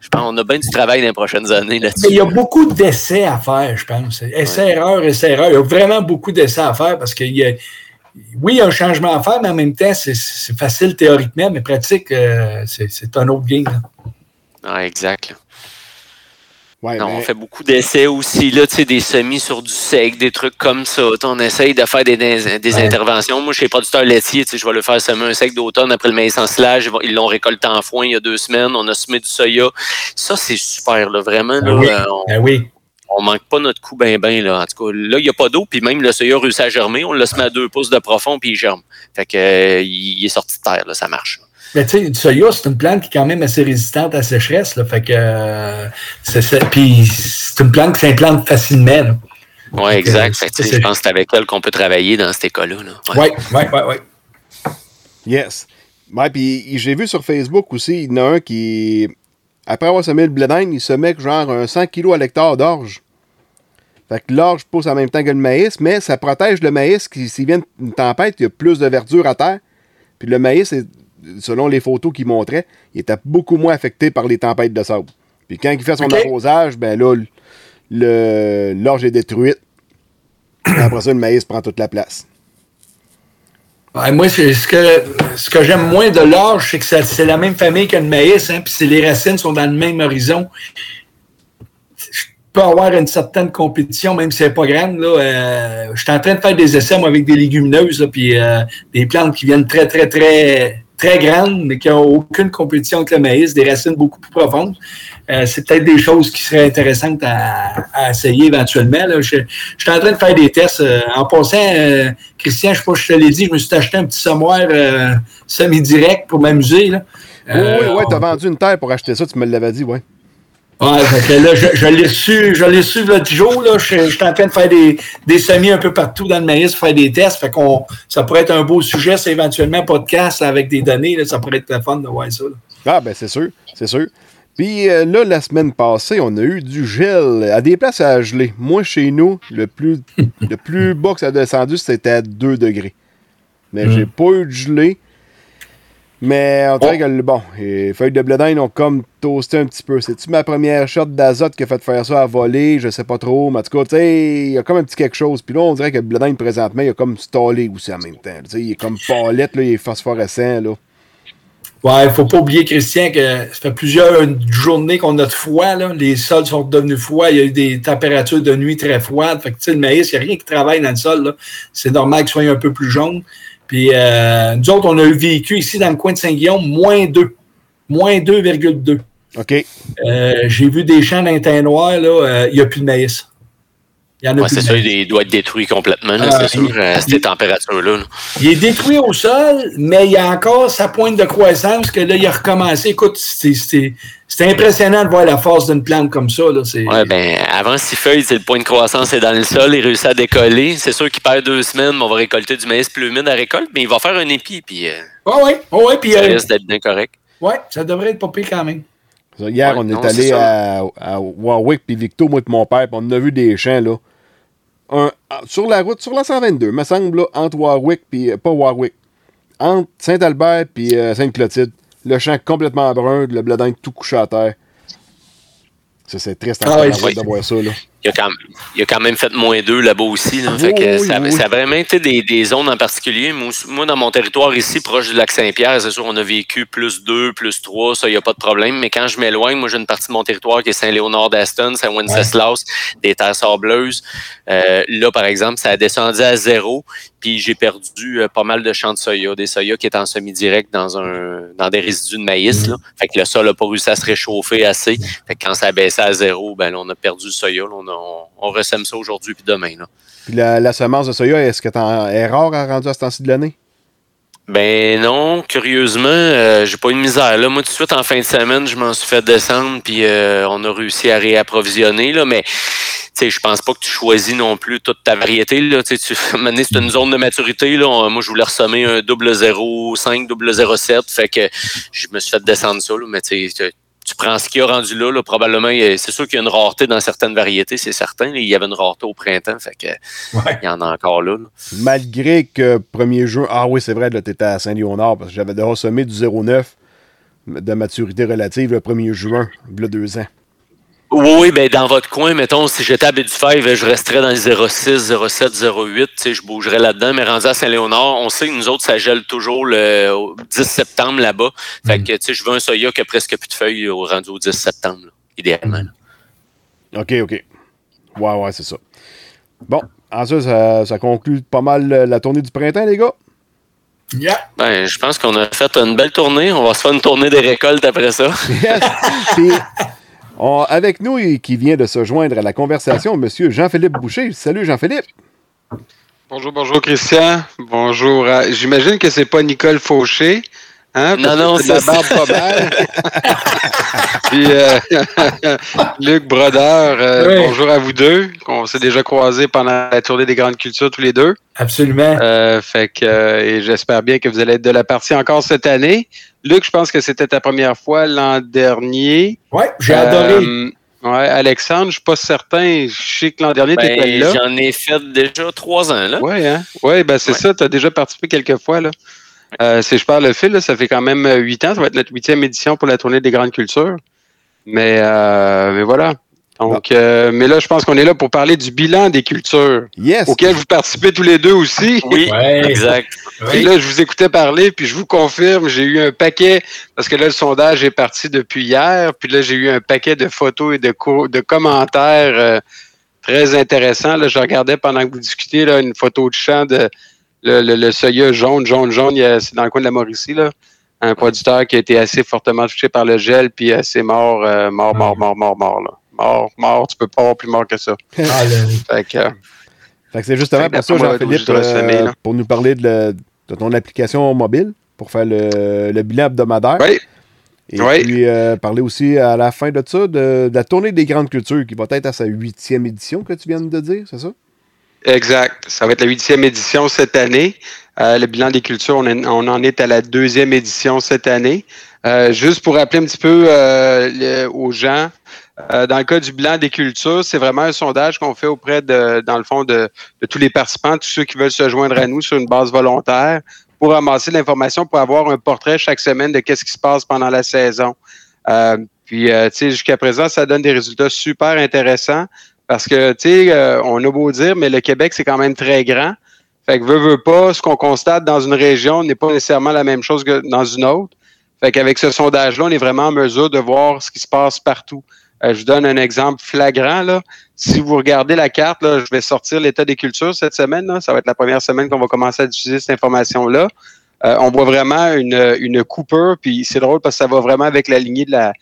Je pense qu'on a bien du travail dans les prochaines années là-dessus. Il y a beaucoup d'essais à faire, je pense. Essais-erreurs, essais-erreurs. Il y a vraiment beaucoup d'essais à faire parce qu'il y a oui, il y a un changement à faire, mais en même temps, c'est facile théoriquement, mais pratique, euh, c'est un autre game. Ah, exact. On fait beaucoup d'essais aussi, là, des semis sur du sec, des trucs comme ça. On essaye de faire des, des, interventions. Moi, chez les producteurs laitiers, je vais le faire semer un sec d'automne après le maïs en silage. Ils l'ont récolté en foin il y a deux semaines. On a semé du soya. Ça, c'est super, là, vraiment. Ben là, ben oui on manque pas notre coup bien, bien. Là. En tout cas, là, il n'y a pas d'eau, puis même le soya réussit à germer. On le met à deux pouces de profond, puis il germe. Fait que, euh, il est sorti de terre, là, ça marche. Mais tu sais, le soya, c'est une plante qui est quand même assez résistante à la sécheresse. Là, fait que, euh, c'est, puis c'est une plante qui s'implante facilement. Oui, exact. fait, je pense que c'est avec elle qu'on peut travailler dans cet école-là. Oui, oui, oui, oui. Yes. Ouais, puis j'ai vu sur Facebook aussi, il y en a un qui après avoir semé le blé d'Inde, il se met genre un 100 kg à l'hectare d'orge. Fait que l'orge pousse en même temps que le maïs, mais ça protège le maïs qui, s'il vient une tempête, il y a plus de verdure à terre. Puis le maïs, selon les photos qu'il montrait, il était beaucoup moins affecté par les tempêtes de sable. Puis quand il fait son arrosage, ben là, l'orge est détruite. après ça, le maïs prend toute la place moi, ce que, ce que j'aime moins de l'orge, c'est que c'est la même famille que le maïs, hein, puis les racines sont dans le même horizon. Je peux avoir une certaine compétition, même si c'est pas grande. Là, euh, je suis en train de faire des essais moi, avec des légumineuses, puis euh, des plantes qui viennent très, très, très très grandes, mais qui n'ont aucune compétition avec le maïs, des racines beaucoup plus profondes. Euh, c'est peut-être des choses qui seraient intéressantes à, essayer éventuellement. Je, suis en train de faire des tests. Euh, en passant, euh, Christian, je ne sais pas si je te l'ai dit, je me suis acheté un petit sommoir semi-direct pour m'amuser. oui, oui, oui, tu as vendu une terre pour acheter ça, tu me l'avais dit, oui. Ouais, là, je, l'ai reçu, je l'ai reçu le jour, là. Je, suis en train de faire des, des semis un peu partout dans le maïs pour faire des tests. Fait qu'on, ça pourrait être un beau sujet, c'est éventuellement podcast avec des données, là, ça pourrait être le fun de voir ça. Ah, ben, c'est sûr, c'est sûr. Puis euh, là, la semaine passée, on a eu du gel à des places à geler. Moi, chez nous, le plus, le plus bas que ça a descendu, c'était à 2 degrés. Mais j'ai hmm. pas eu de gelée. Mais on dirait oh. que, bon, les feuilles de blé ont comme toasté un petit peu. C'est-tu ma première shot d'azote qui a fait faire ça à voler? Je sais pas trop. Mais en tout cas, tu sais, il y a comme un petit quelque chose. Puis là, on dirait que le blé présentement, il a comme stallé aussi en même temps. Tu sais, il est comme palette, là, il est phosphorescent, là. Ouais, il faut pas oublier, Christian, que ça fait plusieurs journées qu'on a de froid. Là. Les sols sont devenus froids. Il y a eu des températures de nuit très froides. Fait que, le maïs, il n'y a rien qui travaille dans le sol. C'est normal qu'il soit un peu plus jaune. Puis euh, nous autres, on a eu vécu ici dans le coin de Saint-Guillaume, moins 2. Moins 2,2. OK. Euh, j'ai vu des champs d'un noir, là, euh, il n'y a plus de maïs. Ouais, c'est ça, il doit être détruit complètement, c'est sûr, à cette température-là. Il est détruit au sol, mais il y a encore sa pointe de croissance que là, il a recommencé. Écoute, c'est impressionnant de voir la force d'une plante comme ça. Oui, ben, avant six feuilles, le point de croissance est dans le sol, il réussit à décoller. C'est sûr qu'il perd deux semaines, mais on va récolter du maïs plus humide à récolte, mais il va faire un épi. Puis, oui, oui. Puis, ça risque d'être bien correct. Oui, ça devrait être pas pire quand même. Hier, on est allé à, Warwick, puis Victo, moi et mon père, puis on a vu des champs, là sur la route, sur la 122, me semble, entre Warwick puis euh, pas Warwick, entre Saint-Albert puis euh, Sainte-Clotilde, le champ complètement brun, le bledin tout couché à terre. Ça, c'est triste ah, de voir ça. Là il a, quand, il a quand même fait moins deux là-bas aussi. fait que ça, a vraiment été des, zones en particulier. Moi, dans mon territoire ici, proche du lac Saint-Pierre, c'est sûr, on a vécu plus deux, plus trois, ça, il n'y a pas de problème. Mais quand je m'éloigne, moi, j'ai une partie de mon territoire qui est Saint-Léonard d'Aston, Saint-Wenceslas, des terres sableuses. Euh, là, par exemple, ça a descendu à zéro, puis j'ai perdu euh, pas mal de champs de soya, des soya qui étaient en semi-direct dans un dans des résidus de maïs. Là. Fait que le sol n'a pas réussi à se réchauffer assez. Fait que quand ça a baissé à zéro, ben on a perdu le soya. on on, on ressème ça aujourd'hui puis demain. Là. Puis la, semence de soya, est-ce que est rare à rendre à ce temps-ci de l'année? Ben non, curieusement, euh, j'ai pas eu de misère. Là, moi, tout de suite, en fin de semaine, je m'en suis fait descendre, puis euh, on a réussi à réapprovisionner. Là, mais je pense pas que tu choisis non plus toute ta variété. Là, tu c'est une zone de maturité. Là, moi, je voulais ressommer un double 0,5, double 0,7. Fait que je me suis fait descendre ça. Là, mais tu prends ce qu'il y a rendu là, là probablement, c'est sûr qu'il y a une rareté dans certaines variétés, c'est certain. Il y avait une rareté au printemps, fait que il y en a encore là. Malgré que premier jeu, ah oui, c'est vrai, tu étais à Saint-Léonard, parce que j'avais déjà semé du 0,9 de maturité relative le 1er juin, il y a deux ans. Oui, ben dans votre coin, mettons, si j'étais à Baie-du-Fèvre, je resterais dans les 06, 07, 08, je bougerais là-dedans, mais rendu à Saint-Léonard, on sait que nous autres, ça gèle toujours le 10 septembre là-bas. Fait mm. que, tu sais, je veux un soya qui a presque plus de feuilles au rendu au 10 septembre, idéalement. OK, OK. Ouais, ouais, c'est ça. Bon, ensuite, ça, ça conclut pas mal la tournée du printemps, les gars? Yeah. Ben, je pense qu'on a fait une belle tournée. On va se faire une tournée des récoltes après ça. Yes avec nous, qui vient de se joindre à la conversation, M. Jean-Philippe Boucher. Salut, Jean-Philippe. Bonjour, bonjour, Christian. Bonjour. J'imagine que c'est pas Nicole Fauché. Hein, non, non, c'est la barbe pas mal. Puis euh, Luc Brodeur, euh, bonjour à vous deux. On s'est déjà croisés pendant la tournée des grandes cultures tous les deux. Absolument. Euh, fait que et j'espère bien que vous allez être de la partie encore cette année. Luc, je pense que c'était ta première fois l'an dernier. Oui, j'ai adoré. Ouais, Alexandre, je suis pas certain. Je sais que l'an dernier, tu étais ben, là. J'en ai fait déjà trois ans, là. Oui, hein? Ouais, ben c'est ça, tu as déjà participé quelques fois, là. Euh, si je parle le fil, ça fait quand même euh, huit ans. Ça va être notre huitième édition pour la tournée des grandes cultures. Mais, euh, mais voilà. Donc, mais là, je pense qu'on est là pour parler du bilan des cultures. Yes. Auquel vous participez tous les deux aussi. Oui, exact. Et là, je vous écoutais parler, puis je vous confirme, j'ai eu un paquet, parce que là, le sondage est parti depuis hier, puis là, j'ai eu un paquet de photos et de, de commentaires très intéressants. Là, je regardais pendant que vous discutiez là, une photo de champ de le, le, jaune, jaune, jaune, c'est dans le coin de la Mauricie, là. Un producteur qui a été assez fortement touché par le gel, puis assez mort, euh, mort, mort, mort, mort, mort, là. Mort, mort, tu peux pas avoir plus mort que ça. Ah, fait que, fait que c'est justement pour ça, Jean-Philippe, euh, pour nous parler de, de, ton application mobile, pour faire le, le bilan hebdomadaire. Oui. Et puis euh, parler aussi à la fin de ça de, de, la tournée des grandes cultures qui va être à sa huitième édition que tu viens de dire, c'est ça? Exact. Ça va être la huitième édition cette année. Euh, le bilan des cultures, on, en est à la deuxième édition cette année. Euh, juste pour rappeler un petit peu euh, aux gens, dans le cas du bilan des cultures, c'est vraiment un sondage qu'on fait auprès de, dans le fond, de, tous les participants, tous ceux qui veulent se joindre à nous sur une base volontaire, pour ramasser l'information, pour avoir un portrait chaque semaine de qu'est-ce qui se passe pendant la saison. puis, tu sais, jusqu'à présent, ça donne des résultats super intéressants. Parce que, tu sais, euh, on a beau dire, mais le Québec, c'est quand même très grand. Fait que veut, veut pas, ce qu'on constate dans une région n'est pas nécessairement la même chose que dans une autre. Fait qu'avec ce sondage-là, on est vraiment en mesure de voir ce qui se passe partout. Euh, je vous donne un exemple flagrant. Là. Si vous regardez la carte, là, je vais sortir l'état des cultures cette semaine. Ça va être la première semaine qu'on va commencer à diffuser cette information-là. Euh, on voit vraiment une, une puis c'est drôle parce que ça va vraiment avec la lignée de la,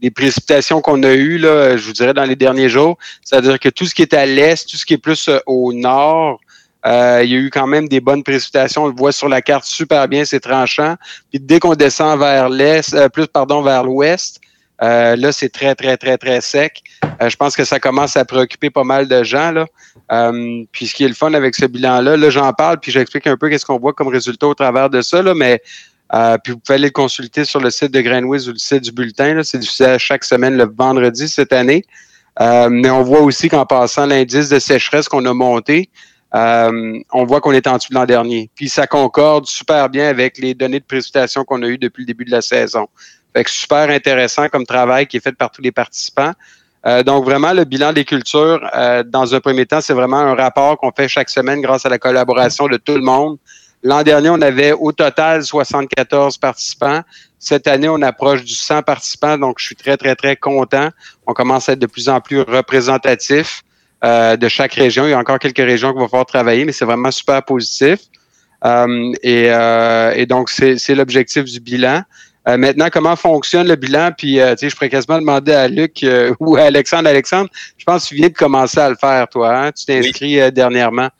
les précipitations qu'on a eues, là, je vous dirais, dans les derniers jours. C'est-à-dire que tout ce qui est à l'est, tout ce qui est plus euh, au nord, euh, il y a eu quand même des bonnes précipitations. On le voit sur la carte super bien, c'est tranchant. Puis dès qu'on descend vers l'est, euh, plus pardon, vers l'ouest, là, c'est très, très, très, très sec. je pense que ça commence à préoccuper pas mal de gens. Là. puis ce qui est le fun avec ce bilan-là, là, j'en parle, puis j'explique un peu qu'est-ce qu'on voit comme résultat au travers de ça, là, mais euh, puis vous pouvez aller le consulter sur le site de Grainwiz ou le site du bulletin. C'est diffusé chaque semaine le vendredi cette année. Euh, mais on voit aussi qu'en passant l'indice de sécheresse qu'on a monté, euh, on voit qu'on est en dessous de l'an dernier. Puis ça concorde super bien avec les données de précipitation qu'on a eues depuis le début de la saison. Fait que super intéressant comme travail qui est fait par tous les participants. donc vraiment, le bilan des cultures, dans un premier temps, c'est vraiment un rapport qu'on fait chaque semaine grâce à la collaboration de tout le monde L'an dernier, on avait au total 74 participants. Cette année, on approche du 100 participants, donc je suis très, très, très content. On commence à être de plus en plus représentatif euh, de chaque région. Il y a encore quelques régions qui vont falloir travailler, mais c'est vraiment super positif. Euh, euh, et, donc, c'est l'objectif du bilan. maintenant, comment fonctionne le bilan? Puis, tu sais, je pourrais quasiment demander à Luc ou à Alexandre. Alexandre, je pense que tu viens de commencer à le faire, toi. Hein? Tu t'es inscrit dernièrement.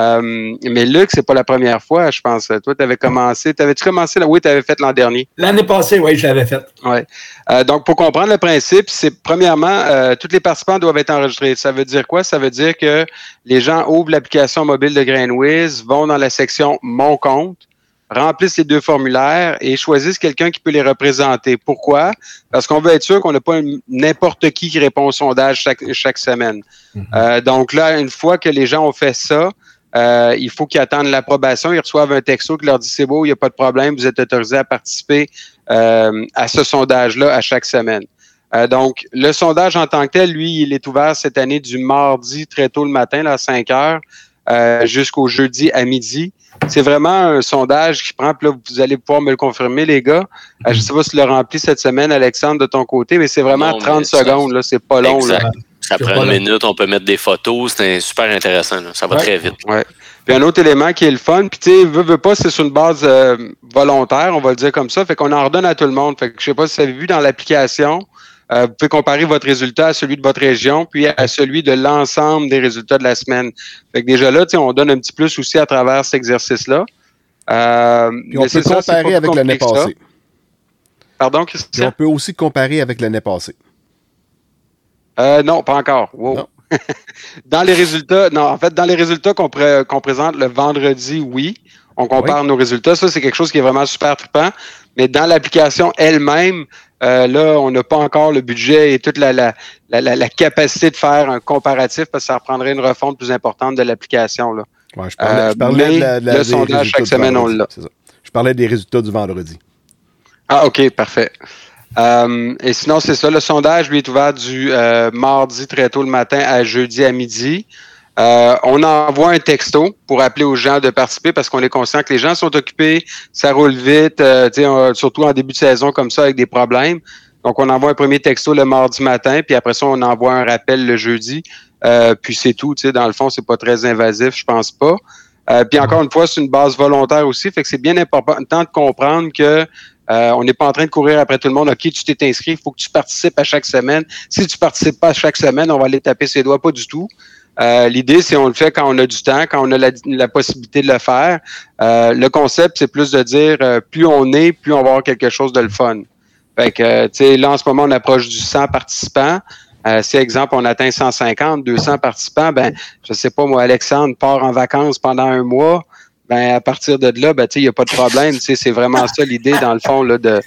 Euh, mais Luc, c'est pas la première fois, je pense. Toi, tu avais commencé. T'avais-tu commencé là? Oui, tu avais fait l'an dernier. L'année passée, oui, je l'avais fait. Ouais. Euh, donc, pour comprendre le principe, c'est premièrement, euh, tous les participants doivent être enregistrés. Ça veut dire quoi? Ça veut dire que les gens ouvrent l'application mobile de GrainWiz, vont dans la section Mon compte, remplissent les deux formulaires et choisissent quelqu'un qui peut les représenter. Pourquoi? Parce qu'on veut être sûr qu'on n'a pas n'importe qui qui répond au sondage chaque, chaque semaine. Mhm. Euh, donc là, une fois que les gens ont fait ça, euh, il faut qu'ils attendent l'approbation. Ils reçoivent un texto qui leur dit c'est beau, il n'y a pas de problème, vous êtes autorisé à participer euh, à ce sondage-là à chaque semaine. Euh, donc, le sondage en tant que tel, lui, il est ouvert cette année du mardi très tôt le matin, là, à 5 heures, jusqu'au jeudi à midi. C'est vraiment un sondage qui prend, puis là, vous allez pouvoir me le confirmer, les gars. Je ne sais pas si tu l'as rempli cette semaine, Alexandre, de ton côté, mais c'est vraiment Non, 30 mais ça- secondes, là, c'est pas long. Là. Ça prend une minute, on peut mettre des photos, c'est super intéressant. là. Ça va Ouais. très vite. Puis un autre élément qui est le fun, puis tu sais, veut, veut pas, c'est sur une base euh, volontaire, on va le dire comme ça, fait qu'on en redonne à tout le monde. Fait que je sais pas si vous avez vu dans l'application, euh, vous pouvez comparer votre résultat à celui de votre région, puis à celui de l'ensemble des résultats de la semaine. Fait que déjà là, tu sais, on donne un petit plus aussi à travers cet exercice-là. Euh, Puis on mais c'est peut ça, comparer pas avec l'année passée. Pardon, Puis Christian? on peut aussi comparer avec l'année passée. Euh, non, pas encore. Wow. Non. dans les résultats, non, en fait, dans les résultats qu'on pré- qu'on présente le vendredi, oui, on compare nos résultats. Ça, c'est quelque chose qui est vraiment super trippant. Mais dans l'application elle-même, euh, là, on n'a pas encore le budget et toute la, la, la, la- la capacité de faire un comparatif parce que ça reprendrait une refonte plus importante de l'application. Là. Ouais, je parlais, Euh, je parlais mais de la, le sondage, chaque semaine, on l'a. Je parlais des résultats du vendredi. Ah, OK, parfait. Euh, et sinon, c'est ça. Le sondage, lui, est ouvert du euh, mardi très tôt le matin à jeudi à midi. Euh, on envoie un texto pour appeler aux gens de participer parce qu'on est conscient que les gens sont occupés, ça roule vite, euh, on- surtout en début de saison comme ça avec des problèmes. Donc, on envoie un premier texto le mardi matin, puis après ça, on envoie un rappel le jeudi. Euh, puis c'est tout. Tu sais, dans le fond, c'est pas très invasif, je pense pas. Euh, puis encore une fois, c'est une base volontaire aussi. Fait que c'est bien important de comprendre que euh, on n'est pas en train de courir après tout le monde. OK, tu t'es inscrit, il faut que tu participes à chaque semaine. Si tu participes pas à chaque semaine, on va aller taper ses doigts, pas du tout. Euh, L'idée, c'est on le fait quand on a du temps, quand on a la, possibilité de le faire. Euh, le concept, c'est plus de dire plus on est, plus on va avoir quelque chose de le fun. Fait que, tu sais, là, en ce moment, on approche du 100 participants. Euh, si, exemple, on atteint 150, 200 participants, ben, je sais pas, moi, Alexandre part en vacances pendant un mois. Ben, à partir de là, ben, il n'y a pas de problème. Tu sais, c'est vraiment ça l'idée, dans le fond, là, de.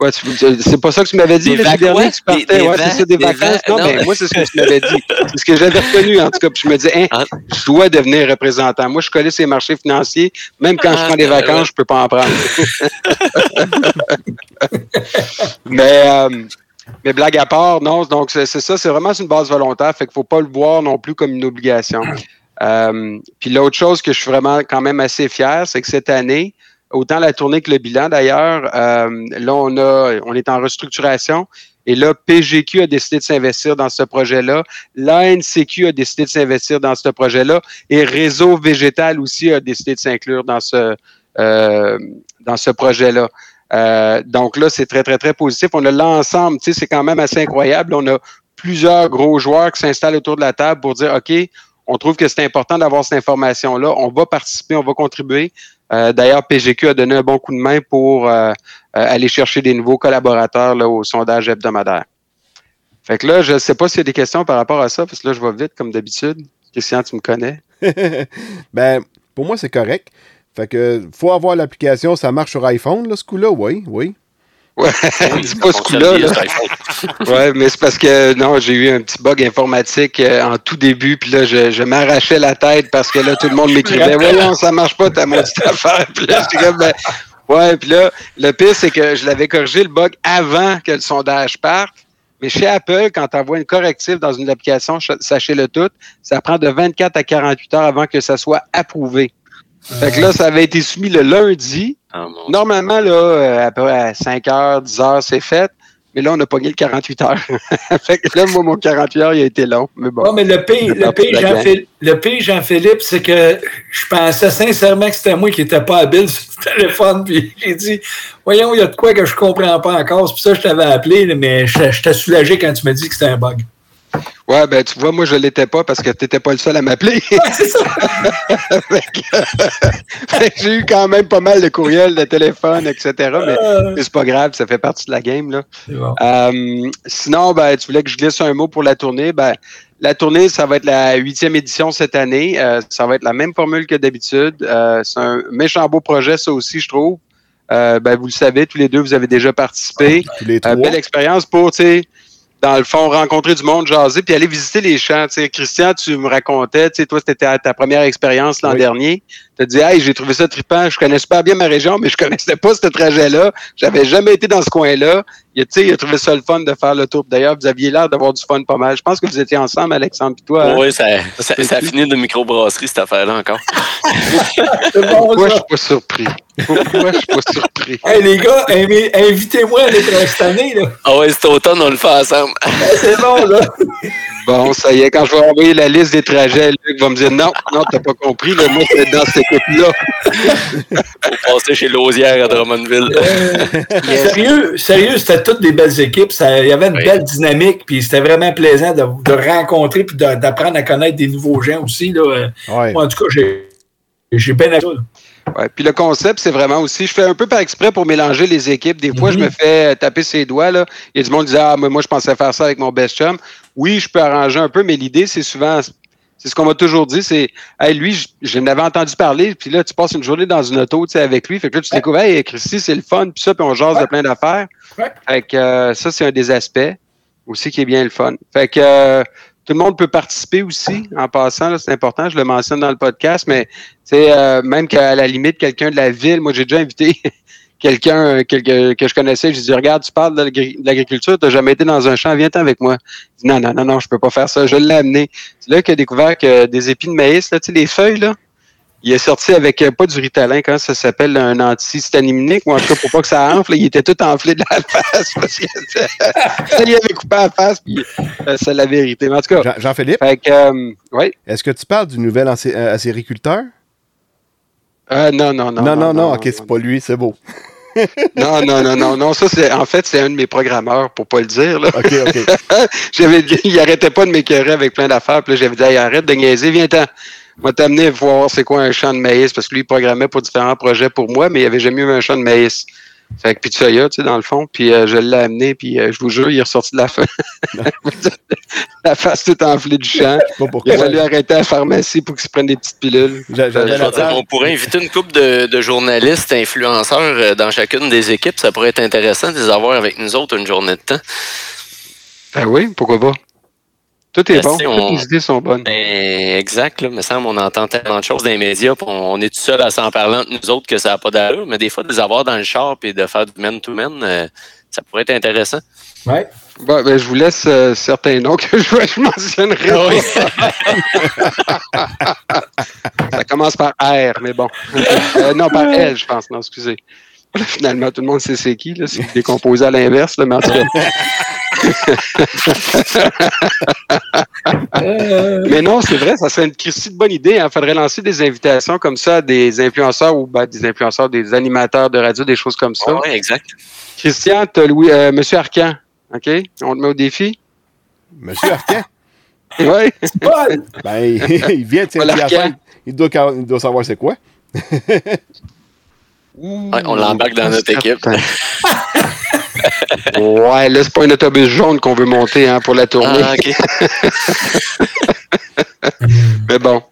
Ouais, c'est pas ça que tu m'avais dit, le dernier que tu partais. des- des ouais, c'est ça, des des vacances. vac- Non, mais moi, c'est ce que tu m'avais dit. C'est ce que j'avais retenu, en tout cas. Puis je me dis, hein, Ah. je dois devenir représentant. Moi, je connais ces marchés financiers. Même quand je Ah, prends des euh, vacances, je peux pas en prendre. mais, euh, mais blague à part, non. Donc, c'est ça. C'est vraiment une base volontaire. Fait qu'il faut pas le voir non plus comme une obligation. Euh, puis l'autre chose que je suis vraiment quand même assez fier, c'est que cette année, autant la tournée que le bilan d'ailleurs, euh, là, on, a, on est en restructuration. Et là, PGQ a décidé de s'investir dans ce projet-là. L'ANCQ a décidé de s'investir dans ce projet-là. Et Réseau Végétal aussi a décidé de s'inclure dans ce, euh, dans ce projet-là. Euh, donc là, c'est très, très, très positif. On a l'ensemble, tu sais, c'est quand même assez incroyable. On a plusieurs gros joueurs qui s'installent autour de la table pour dire, OK, on trouve que c'est important d'avoir cette information-là. On va participer, on va contribuer. Euh, D'ailleurs, PGQ a donné un bon coup de main pour euh, euh, aller chercher des nouveaux collaborateurs au sondage hebdomadaire. Fait que là, je ne sais pas s'il y a des questions par rapport à ça, parce que là, je vais vite comme d'habitude. Christian, tu me connais. ben, pour moi, c'est correct. Fait que faut avoir l'application, ça marche sur iPhone, ce coup-là, oui, oui. Ouais, Oui, dis pas ce coup-là. Ouais, mais c'est parce que non, j'ai eu un petit bug informatique euh, en tout début, puis là, je, je m'arrachais la tête parce que là, tout le monde m'écrivait Voyons, ça marche pas ta maudite affaire. Puis là, j'étais comme ben, Ouais, puis là, le pire, c'est que je l'avais corrigé le bug avant que le sondage parte. Mais chez Apple, quand tu envoies une corrective dans une application, ch- sachez-le tout, ça prend de 24 à 48 heures avant que ça soit approuvé. Fait que là, ça avait été soumis le lundi. Ah, Normalement, là, euh, à peu près à 5 heures, 10 heures, c'est fait. Mais là, on a pogné le 48 heures. fait que là, moi, mon 48 heures, il a été long. Mais bon. Non, mais le pire, Je le parle pire, de la Jean-Philippe, le pire, Jean-Philippe, c'est que je pensais sincèrement que c'était moi qui n'étais pas habile sur le téléphone. Puis j'ai dit, voyons, il y a de quoi que je comprends pas encore. C'est pour ça que je t'avais appelé, mais je, je t'ai soulagé quand tu m'as dit que c'était un bug. Ouais, ben, tu vois, moi, je l'étais pas parce que tu n'étais pas le seul à m'appeler. c'est ça. J'ai eu quand même pas mal de courriels, de téléphones, etc. Mais Euh, c'est pas grave, ça fait partie de la game, là. bon. Euh, sinon, ben, tu voulais que je glisse un mot pour la tournée? Ben, la tournée, ça va être la huitième édition cette année. Euh, ça va être la même formule que d'habitude. Euh, c'est un méchant beau projet, ça aussi, je trouve. Ben, vous le savez, tous les deux, vous avez déjà participé. Tous les trois. belle expérience pour, tu sais, dans le fond, rencontrer du monde, jaser, puis aller visiter les champs. Tu sais, Christian, tu me racontais, tu sais, toi, c'était ta, ta première expérience l'an Oui. dernier. Tu as dit, hey, j'ai trouvé ça trippant. Je connais super bien ma région, mais je connaissais pas ce trajet-là. J'avais jamais été dans ce coin-là. Il, a- tu sais, il a trouvé ça le fun de faire le tour. D'ailleurs, vous aviez l'air d'avoir du fun pas mal. Je pense que vous étiez ensemble, Alexandre, puis toi. hein? Oui, ça, ça, ça a fini de microbrasserie, cette affaire-là encore. C'est bon, Pourquoi je suis pas surpris? Pourquoi je suis pas surpris? Hey, les gars, invi- invitez-moi à l'être cette année. Là. Ah ouais, cet automne, on le fait ensemble. C'est bon, là. Bon, ça y est, quand je vais envoyer la liste des trajets, Luc va me dire non, non, t'as pas compris, là, moi, c'est dans cette équipe-là. Faut passer chez Lausière à Drummondville. Sérieux, sérieux c'était toutes des belles équipes. Il y avait une Oui. belle dynamique, puis c'était vraiment plaisant de, de rencontrer puis d'apprendre à connaître des nouveaux gens aussi. Là. Euh, moi, en tout cas, j'ai, j'ai bien aimé. Ouais, puis le concept, c'est vraiment aussi, je fais un peu par exprès pour mélanger les équipes. Des fois, Mhm. je me fais taper ses doigts. Là. Il y a du monde qui dit Ah, mais moi, je pensais faire ça avec mon best chum. Oui, je peux arranger un peu, mais l'idée, c'est souvent, c'est ce qu'on m'a toujours dit, c'est Hey, lui, je, je n'avais entendu parler, puis là, tu passes une journée dans une auto tu sais, avec lui. Fait que là, tu découvres, hey, Christy, c'est le fun, puis ça, puis on jase de plein d'affaires. Ouais. Fait que euh, ça, c'est un des aspects aussi qui est bien le fun. Fait que euh, tout le monde peut participer aussi en passant, là, c'est important, je le mentionne dans le podcast, mais tu sais, euh, même qu'à la limite, quelqu'un de la ville, moi j'ai déjà invité quelqu'un euh, quelque- que je connaissais, j'ai dit Regarde, tu parles de l'agri- de l'agriculture, tu n'as jamais été dans un champ, viens-t'en avec moi. Il dit Non, non, non, non, je peux pas faire ça. Je l'ai amené. C'est là qu'il a découvert que des épis de maïs, là, tu sais, les feuilles, là, il est sorti avec euh, pas du ritalin, quand ça s'appelle un antihistaminique, ou en tout cas pour pas que ça enfle, il était tout enflé de la face parce que ça lui avait coupé la face, puis euh, c'est la vérité. Mais en tout cas, Jean- Jean-Philippe, que, euh, ouais. est-ce que tu parles du nouvel acé- acériculteur? Euh, non, non, non. Non, non, non, ok, c'est pas lui, c'est beau. Non, non, non, non, non. Ça, c'est, en fait, c'est un de mes programmeurs, pour pas le dire, là. Ok, ok. J'avais, il arrêtait pas de m'écœurer avec plein d'affaires. Puis là, j'avais dit, Hey, arrête de niaiser, viens-t'en. Moi, t'amener voir c'est quoi un champ de maïs, parce que lui, il programmait pour différents projets pour moi, mais il avait jamais eu un champ de maïs. Fait que puis de soya, tu sais, dans le fond. Puis euh, je l'ai amené, puis euh, je vous jure, il est ressorti de la fin. la face toute enflée du champ. Pas Il a fallu arrêter à la pharmacie pour qu'il se prenne des petites pilules. Dire, on pourrait inviter une couple de, de journalistes, influenceurs euh, dans chacune des équipes. Ça pourrait être intéressant de les avoir avec nous autres une journée de temps. Ben oui, pourquoi pas? Tout est Merci, bon. on- Toutes les idées sont bonnes. Ben, exact, là. Me semble, on entend tellement de choses dans les médias, puis on, on est tout seul à s'en parler entre nous autres que ça n'a pas d'allure. Mais des fois, de les avoir dans le char et de faire du man-to-man, euh, ça pourrait être intéressant. Ouais. Bon, ben, je vous laisse euh, certains noms que je, je mentionnerai. Oui. pas. Ça commence par R, mais bon. Euh, non, par L, je pense. Non, excusez. Finalement, tout le monde sait c'est qui. là. C'est décomposé à l'inverse, là, mais en tout cas. Euh, Mais non, c'est vrai, ça serait une Christie de bonne idée. Il faudrait lancer des invitations comme ça à des influenceurs ou ben, des influenceurs, des animateurs de radio, des choses comme ça. Oui, exact. Christian, tu as Louis, euh, Monsieur Arcan. OK? On te met au défi? Monsieur Arcan, Oui. c'est pas- ben, il vient de Voilà. Il doit, il doit savoir c'est quoi. Ouais, on l'embarque dans notre équipe. ouais, là, c'est pas un autobus jaune qu'on veut monter hein, pour la tournée. Ah, OK. Mais bon.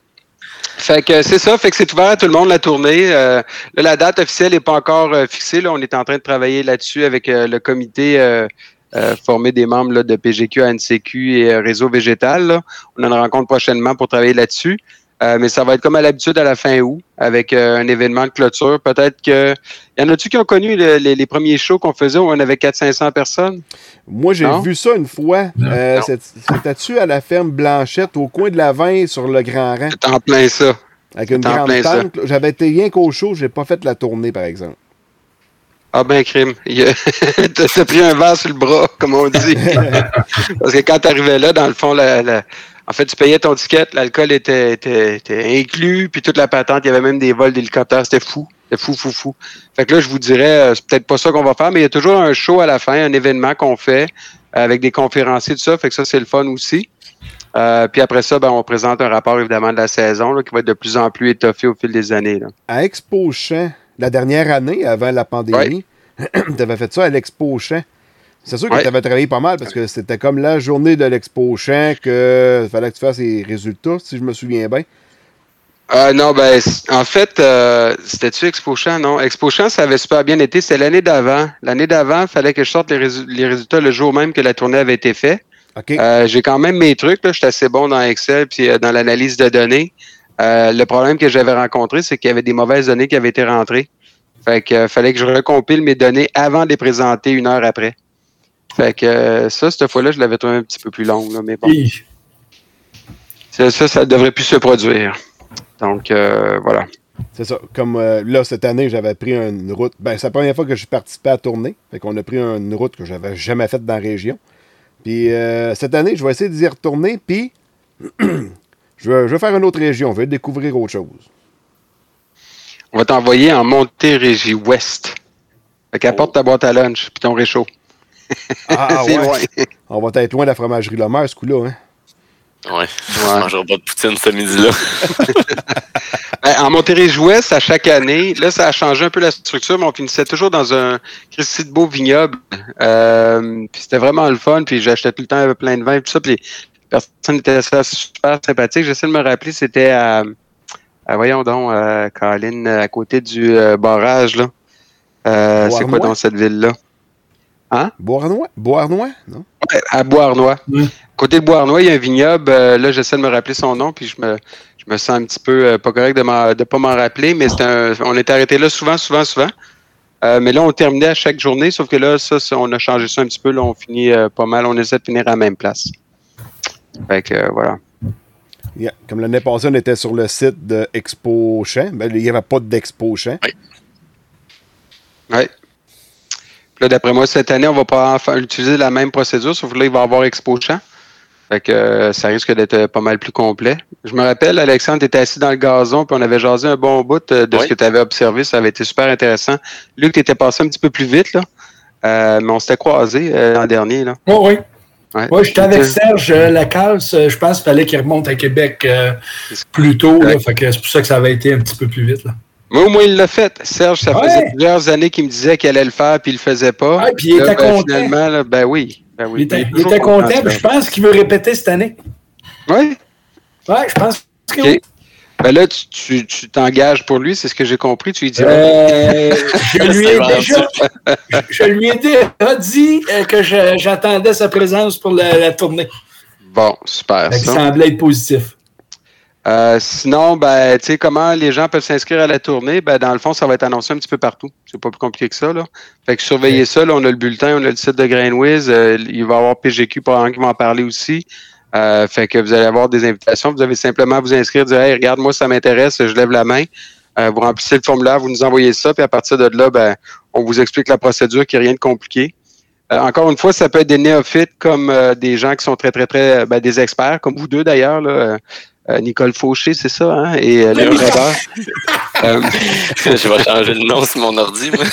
Fait que c'est ça, fait que c'est ouvert à tout le monde la tournée. Euh, là, la date officielle n'est pas encore euh, fixée. Là. On est en train de travailler là-dessus avec euh, le comité euh, euh, formé des membres là, de PGQ, ANCQ et euh, Réseau Végétal. là. On a une rencontre prochainement pour travailler là-dessus. Euh, mais ça va être comme à l'habitude à la fin août, avec euh, un événement de clôture. Peut-être que. Y en a-tu qui ont connu le- les, les premiers shows qu'on faisait où on avait 400-500 personnes? Moi, j'ai vu ça une fois. Euh, C'était-tu à la ferme Blanchette, au coin de la vin, sur le Grand Rang, C'est en plein ça. avec une grande plein ça. tente. J'avais été rien qu'au show, j'ai pas fait la tournée, par exemple. Ah ben crime. Il a- T'as pris un verre sur le bras, comme on dit. Parce que quand tu arrivais là, dans le fond, la- la- en fait, tu payais ton ticket, l'alcool était, était, était inclus, puis toute la patente, il y avait même des vols d'hélicoptères, c'était fou. C'était fou, fou, fou. Fait que là, je vous dirais, euh, c'est peut-être pas ça qu'on va faire, mais il y a toujours un show à la fin, un événement qu'on fait avec des conférenciers, tout ça. Fait que ça, c'est le fun aussi. Euh, puis après ça, ben, on présente un rapport évidemment de la saison là, qui va être de plus en plus étoffé au fil des années. Là. À Expo Champ, la dernière année, avant la pandémie, tu avais fait ça à l'Expo Champ. C'est sûr que Ouais. tu avais travaillé pas mal parce que c'était comme la journée de l'expo champ que fallait que tu fasses les résultats, si je me souviens bien. Euh, non, ben, en fait, euh, c'était-tu Expo Champ? Non, Expo Champ, ça avait super bien été. C'était l'année d'avant. L'année d'avant, il fallait que je sorte les, résu- les résultats le jour même que la tournée avait été faite. Euh, j'ai quand même mes trucs. là. J'étais assez bon dans Excel puis dans l'analyse de données. Le problème que j'avais rencontré, c'est qu'il y avait des mauvaises données qui avaient été rentrées. Fait que fallait que je recompile mes données avant de les présenter une heure après. Fait que euh, ça, cette fois-là, je l'avais trouvé un petit peu plus longue, là, mais bon. Ça, ça, devrait plus se produire. Donc, euh, voilà. C'est ça. Comme euh, là, cette année, j'avais pris une route. Ben, c'est la première fois que j'ai participé à la tournée. Fait qu'on a pris une route que j'avais jamais faite dans la région. Puis euh, cette année, je vais essayer d'y retourner. Puis je, vais, je vais faire une autre région. Je vais découvrir autre chose. On va t'envoyer en Montérégie-Ouest. Fait qu'apporte ta boîte à lunch puis ton réchaud. Ah, C'est ouais. loin. On va être loin de la fromagerie Lemaire, ce coup-là. Hein? Ouais. On mangera pas de poutine ce midi-là. Ben, en Montérégie-Ouest, à chaque année, là, ça a changé un peu la structure, mais on finissait toujours dans un Christy de beau vignoble. Euh, puis c'était vraiment le fun, puis j'achetais tout le temps plein de vin, tout ça, puis les personnes étaient ça super sympathiques. J'essaie de me rappeler, c'était à, à, voyons donc, à Colin, à côté du euh, barrage, là. Euh, c'est quoi dans cette ville-là? Beauharnois? Beauharnois? Non? Ouais, à Beauharnois. Côté de Beauharnois, il y a un vignoble. euh, là, j'essaie de me rappeler son nom, puis je me, je me sens un petit peu euh, pas correct de ne pas m'en rappeler, mais c'est un, on était arrêté là souvent, souvent, souvent. Euh, mais là, on terminait à chaque journée, sauf que là, ça, ça, on a changé ça un petit peu. Là, on finit euh, pas mal. On essaie de finir à la même place. Fait que euh, voilà. Yeah. Comme l'année passée, on était sur le site de Expo Champ. Ben, il n'y avait pas d'Expo Champ. Ouais. Puis Là, d'après moi, cette année, on va pas utiliser la même procédure, sauf que là, il va y avoir Expo Champ. Fait que euh, ça risque d'être euh, pas mal plus complet. Je me rappelle, Alexandre, tu étais assis dans le gazon, puis on avait jasé un bon bout euh, de Oui. ce que tu avais observé. Ça avait été super intéressant. Luc, tu étais passé un petit peu plus vite, là. Euh, mais on s'était croisés euh, l'an dernier, là. Oh, oui. Ouais. Moi, j'étais avec Serge euh, Lacasse. Je pense qu'il fallait qu'il remonte à Québec euh, plus tôt. là. Correct. Fait que c'est pour ça que ça avait été un petit peu plus vite. Là. Moi, au moins, il l'a fait. Serge, ça Ouais. faisait plusieurs années qu'il me disait qu'il allait le faire, puis il le faisait pas. Ouais, puis il Là, était ben, content. Finalement, là, ben oui. Ben oui. Il était, il était content. Puis Je pense qu'il veut répéter cette année. Oui. Ouais, je pense que oui. Ben là, tu- tu tu t'engages pour lui, c'est ce que j'ai compris. Tu lui dis Euh, je, lui ai déjà, je lui ai déjà dit euh, que j'attendais sa présence pour la, la tournée. Bon, super. Ça. semblait être positif. Euh, sinon, ben, tu sais, comment les gens peuvent s'inscrire à la tournée? Ben, dans le fond, ça va être annoncé un petit peu partout. C'est pas plus compliqué que ça, là. Fait que surveillez ça, là. On a le bulletin, on a le site de Grainwiz. euh, il va y avoir PGQ, probablement, qui va en parler aussi. Euh, fait que vous allez avoir des invitations. Vous avez simplement à vous inscrire, dire, hey, regarde, moi, ça m'intéresse, je lève la main. Vous remplissez le formulaire, vous nous envoyez ça, puis à partir de là, ben, on vous explique la procédure, qui n'est rien de compliqué. Euh, encore une fois, ça peut être des néophytes comme euh, des gens qui sont très, très, très, ben, des experts, comme vous deux d'ailleurs, là. Euh, Nicole Fauché, c'est ça, hein? Et euh, Léo. Euh, je vais changer le nom sur mon ordi, moi.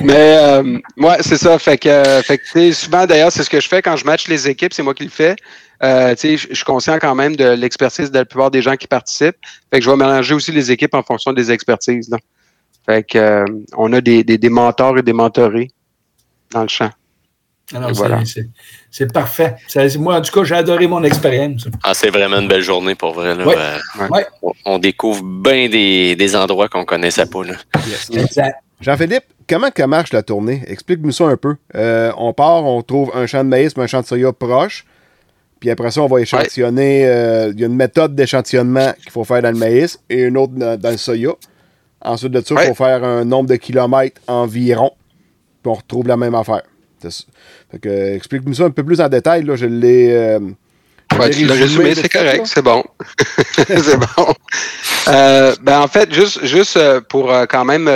mais euh, ouais, c'est ça. Fait que, euh, fait que tu sais, souvent d'ailleurs, c'est ce que je fais quand je match les équipes, c'est moi qui le fais. Euh, tu sais, je suis conscient quand même de l'expertise de la plupart des gens qui participent. Fait que je vais mélanger aussi les équipes en fonction des expertises. là. Fait que euh, on a des, des, des mentors et des mentorés dans le champ. Alors, voilà. C'est- parfait. Ça- moi, en tout cas, j'ai adoré mon expérience. Ah, c'est vraiment une belle journée pour vrai. Là. Ouais. Euh, Ouais. on- découvre bien des, des endroits qu'on connaissait pas. Là. Exact. Jean-Philippe, comment que marche la tournée? Explique-nous ça un peu. Euh, on part, on trouve un champ de maïs, un champ de soya proche. Puis après ça, on va échantillonner. euh, Il y a une méthode d'échantillonnement qu'il faut faire dans le maïs et une autre dans, dans le soya. Ensuite de ça, il Ouais. faut faire un nombre de kilomètres environ. Puis on retrouve la même affaire. Explique-nous ça un peu plus en détail. Là. Je l'ai. euh, je Ouais, l'ai tu l'as résumé, c'est correct, c'est bon. c'est bon. Euh, ben, en fait, juste, juste euh, pour euh, quand même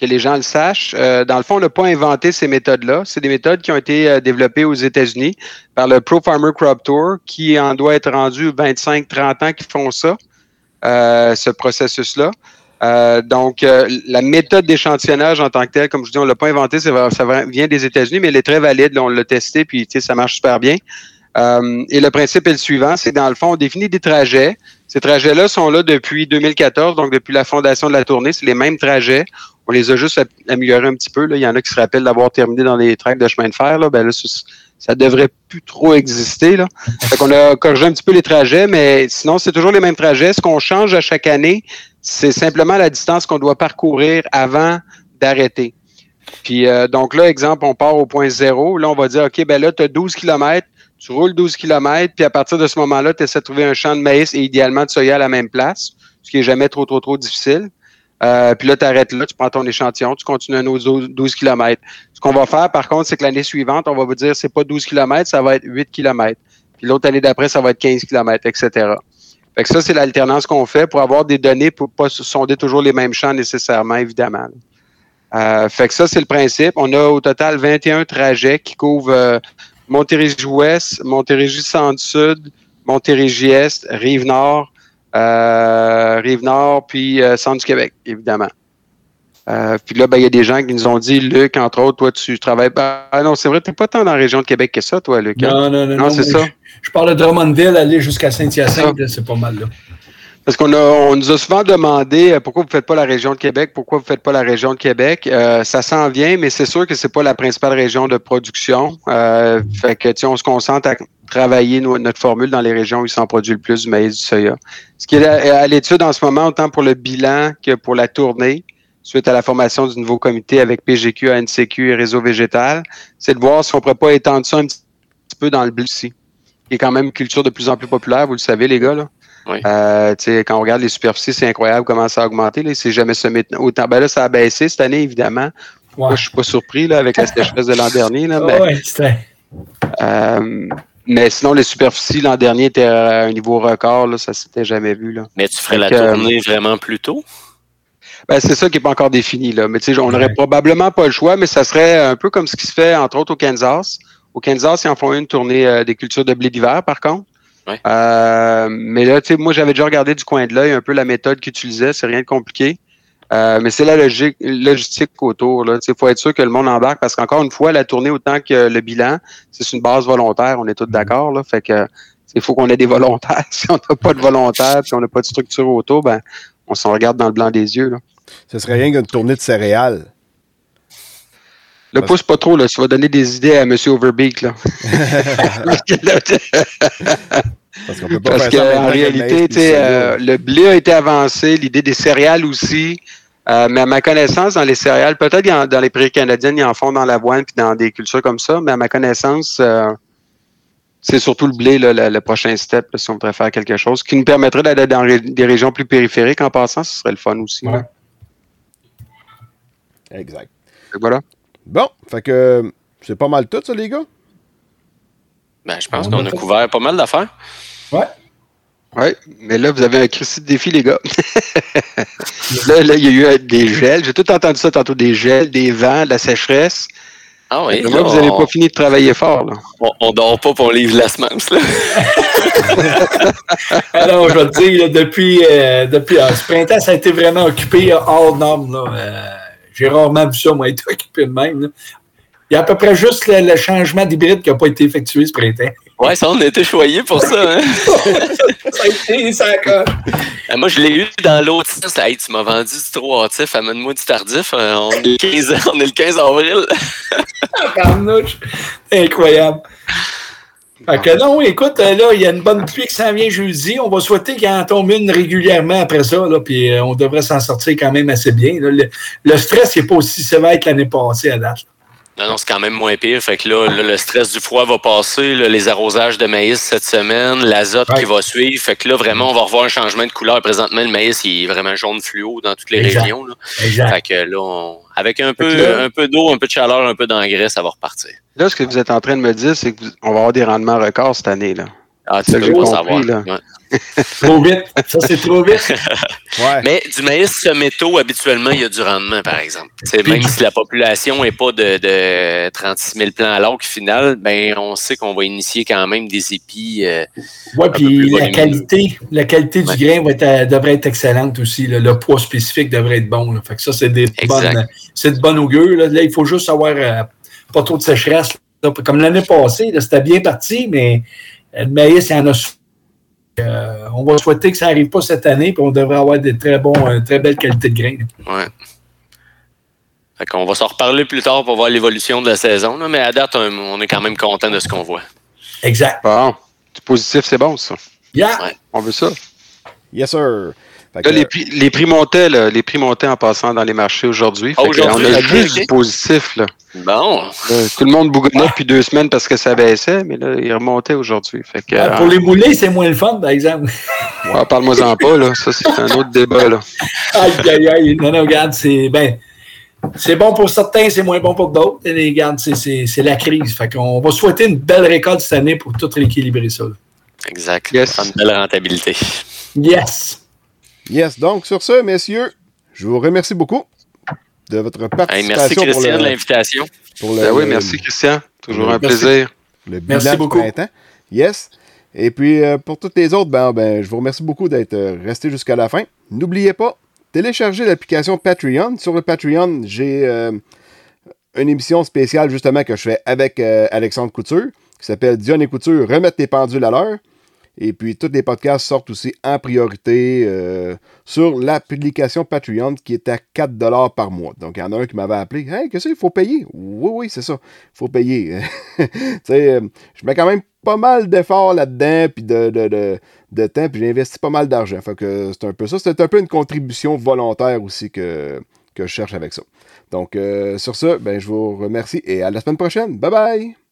que les gens le sachent, dans le fond, on n'a pas inventé ces méthodes-là. C'est des méthodes qui ont été développées aux États-Unis par le Pro Farmer Crop Tour, qui en doit être rendu 25-30 ans qui font ça, ce processus-là. Euh, donc, euh, la méthode d'échantillonnage en tant que telle, comme je dis, on l'a pas inventé, ça, vient des États-Unis, mais elle est très valide. là, on l'a testé, puis ça marche super bien. Euh, et le principe est le suivant, c'est dans le fond, on définit des trajets. Ces trajets-là sont là depuis 2014, donc depuis la fondation de la tournée, c'est les mêmes trajets. On les a juste améliorés un petit peu. Là. Il y en a qui se rappellent d'avoir terminé dans les tracks de chemin de fer. Là. Ben là, ça, ça devrait plus trop exister. Là. Fait qu'on a corrigé un petit peu les trajets, mais sinon, c'est toujours les mêmes trajets. Ce qu'on change à chaque année, c'est simplement la distance qu'on doit parcourir avant d'arrêter. Puis euh, donc là, exemple, on part au point zéro. Là, on va dire, OK, ben là, tu as 12 km, tu roules 12 km, puis à partir de ce moment-là, tu essaies de trouver un champ de maïs et idéalement de soya à la même place, ce qui est jamais trop, trop, trop difficile. Euh, puis là, tu arrêtes là, tu prends ton échantillon, tu continues autre 12 12 km. Ce qu'on va faire, par contre, c'est que l'année suivante, on va vous dire, c'est pas 12 km, ça va être 8 km. Puis l'autre année d'après, ça va être 15 km, etc. Fait que ça, c'est l'alternance qu'on fait pour avoir des données pour pas sonder toujours les mêmes champs nécessairement, évidemment. Euh, fait que ça, c'est le principe. On a au total 21 trajets qui couvrent euh, Montérégie-Ouest, Montérégie-Centre-Sud, Montérégie-Est, Rive-Nord, euh, Rive-Nord, puis euh, Centre du Québec, évidemment. Euh, puis là, ben, il y a des gens qui nous ont dit, Luc, entre autres, toi, tu travailles pas. Ah non, c'est vrai, tu n'es pas tant dans la région de Québec que ça, toi, Luc. hein? Non, non, non. Non, c'est ça. Je, je parle de Drummondville, aller jusqu'à Saint-Hyacinthe, c'est pas mal, là. Parce qu'on on nous a souvent demandé euh, pourquoi vous ne faites pas la région de Québec, pourquoi vous ne faites pas la région de Québec? Euh, ça s'en vient, mais c'est sûr que c'est pas la principale région de production. Euh, fait que on se concentre à travailler no- notre formule dans les régions où il s'en produit le plus du maïs, du soya. Ce qui est à, à l'étude en ce moment, autant pour le bilan que pour la tournée, suite à la formation du nouveau comité avec PGQ, ANCQ et Réseau Végétal, c'est de voir si on ne pourrait pas étendre ça un petit peu dans le blé aussi, qui est quand même une culture de plus en plus populaire, vous le savez, les gars. Là. Oui. Euh, tu sais, quand on regarde les superficies, c'est incroyable comment ça a augmenté. Là. C'est jamais semé autant. Ben là, ça a baissé cette année, évidemment. Ouais. Moi, je suis pas surpris là, avec la sécheresse de l'an dernier. Là, Ah euh, mais sinon, les superficies l'an dernier étaient à un niveau record. Là, ça s'était jamais vu. Là. Mais tu ferais la euh, tournée vraiment plus tôt? Ben, c'est ça qui n'est pas encore défini. Là. Mais tu sais, on n'aurait Ouais. probablement pas le choix, mais ça serait un peu comme ce qui se fait, entre autres, au Kansas. Au Kansas, ils en font une tournée euh, des cultures de blé d'hiver, par contre. Ouais. Euh, mais là, tu sais, moi, j'avais déjà regardé du coin de l'œil un peu la méthode qu'ils utilisaient. C'est rien de compliqué. Euh, mais c'est la logique, logistique autour. Il faut être sûr que le monde embarque parce qu'encore une fois, la tournée autant que le bilan, c'est une base volontaire. On est tous d'accord. Là, fait que il faut qu'on ait des volontaires. Si on n'a pas de volontaires, si on n'a pas de structure autour, ben on s'en regarde dans le blanc des yeux. Là. Ce serait rien qu'une tournée de céréales. Le pousse pas trop, là. Tu vas donner des idées à M. Overbeek, là. Parce qu'on peut pas Parce faire ça en réalité, le euh, blé a été avancé, l'idée des céréales aussi. Euh, mais à ma connaissance, dans les céréales, peut-être dans les prairies canadiennes, ils en font dans l'avoine puis dans des cultures comme ça, mais à ma connaissance, euh, c'est surtout le blé, là, le, le prochain step, là, si on voudrait faire quelque chose, qui nous permettrait d'aller dans des régions plus périphériques en passant, ce serait le fun aussi. Ouais. Exact. Voilà. Bon, fait que c'est pas mal tout, ça, les gars? Ben, je pense On qu'on a couvert pas mal d'affaires. Ouais. Oui, mais là, vous avez un cristal de défi, les gars. là, là, il y a eu euh, des gels. J'ai tout entendu ça tantôt, des gels, des vents, de la sécheresse. Ah oui. Mais là, là, vous n'avez on, pas fini de travailler fort. Là. on, on dort pas pour livre la semence. Là. Alors, je vais te dire, là, depuis, euh, depuis euh, ce printemps, ça a été vraiment occupé hors norme. Là. Euh, J'ai rarement vu ça, moi, être occupé de même. là. Il y a à peu près juste le, le changement d'hybride qui n'a pas été effectué ce printemps. Ouais, ça, on a été choyés pour ça. Hein? ça a été, ça a Euh, Moi, je l'ai eu dans l'autre sens. Hey, tu m'as vendu du trop hâtif, amène-moi du tardif. Euh, on, est le 15, on est le 15 avril. Tabarnouche. Incroyable. Fait que non, écoute, euh, là, il y a une bonne pluie qui s'en vient jeudi. On va souhaiter qu'il en tombe une régulièrement après ça, là, puis on devrait s'en sortir quand même assez bien. là. Le, le stress n'est pas aussi sévère que l'année passée à date. Non, non, c'est quand même moins pire. Fait que là, là, le stress du froid va passer, là, les arrosages de maïs cette semaine, l'azote Ouais. qui va suivre. Fait que là, vraiment, on va revoir un changement de couleur. Présentement, le maïs, il est vraiment jaune fluo dans toutes les Exact. régions. Là. Exact. Fait que là, on- avec un peu, là- un peu d'eau, un peu de chaleur, un peu d'engrais, ça va repartir. Là, ce que vous êtes en train de me dire, c'est qu'on va avoir des rendements records cette année. Là. Ah, tu compris, savoir. Ouais. Trop vite. Ça, c'est trop vite. Ouais. Mais du maïs seméto, habituellement, il y a du rendement, par exemple. C'est même si la population n'est pas de, de 36 000 plants à l'arc final, ben on sait qu'on va initier quand même des épis. euh, Oui, puis la qualité, la qualité Ouais. du grain va être, euh, devrait être excellente aussi. là. Le poids spécifique devrait être bon. là. Fait que ça, c'est des Exact. bonnes, c'est de bonne augure. Là. Là, il faut juste avoir euh, pas trop de sécheresse. là. Comme l'année passée, c'était bien parti, mais euh, le maïs, il y en a euh, on va souhaiter que ça n'arrive pas cette année, puis on devrait avoir des très bons, euh, très belles qualités de grains. ouais. Fait qu'on va s'en reparler plus tard pour voir l'évolution de la saison. là, mais à date, on on est quand même content de ce qu'on voit. Exact. Bon. Du positif, c'est bon, ça. Yeah. Ouais. On veut ça. Yes, sir. Là, les, prix, les prix montaient, là, les prix montaient en passant dans les marchés aujourd'hui. Ah, on a juste du positif. Là. Bon. Là, tout le monde bougonnait depuis deux semaines parce que ça baissait, mais là, il remontait aujourd'hui. Que, Euh, Pour les moulés, c'est moins le fun, par exemple. ouais, parle-moi-en pas, là. Ça, c'est un autre débat, là. aïe, aïe, aïe. Non, non, regarde, c'est. Ben, c'est bon pour certains, c'est moins bon pour d'autres. Et les- Regarde, c'est- la crise. Fait qu'on va souhaiter une belle récolte cette année pour tout rééquilibrer ça. là. Exact. Yes. Une belle rentabilité. Yes. Yes, donc sur ce, messieurs, je vous remercie beaucoup de votre Hey, participation merci pour Christian le, de l'invitation. pour le- Ben oui, merci, Christian. Toujours un Merci. plaisir. le Merci beaucoup. printemps. Yes. Et puis, euh, pour toutes les autres, ben, ben, je vous remercie beaucoup d'être euh, restés jusqu'à la fin. N'oubliez pas, téléchargez l'application Patreon. Sur le Patreon, j'ai euh, une émission spéciale justement que je fais avec euh, Alexandre Couture, qui s'appelle Dion et Couture, remettre tes pendules à l'heure. Et puis, tous les podcasts sortent aussi en priorité euh, sur l'application Patreon qui est à 4 par mois. Donc, il y en a un qui m'avait appelé Hey, qu'est-ce qu'il faut payer Oui, oui, c'est ça. Il faut payer. tu sais, euh, je mets quand même pas mal d'efforts là-dedans, puis de, de, de, de temps, puis j'investis pas mal d'argent. Fait que c'est un peu ça. C'est un peu une contribution volontaire aussi que, que je cherche avec ça. Donc, euh, sur ce, ben, je vous remercie et à la semaine prochaine. Bye bye!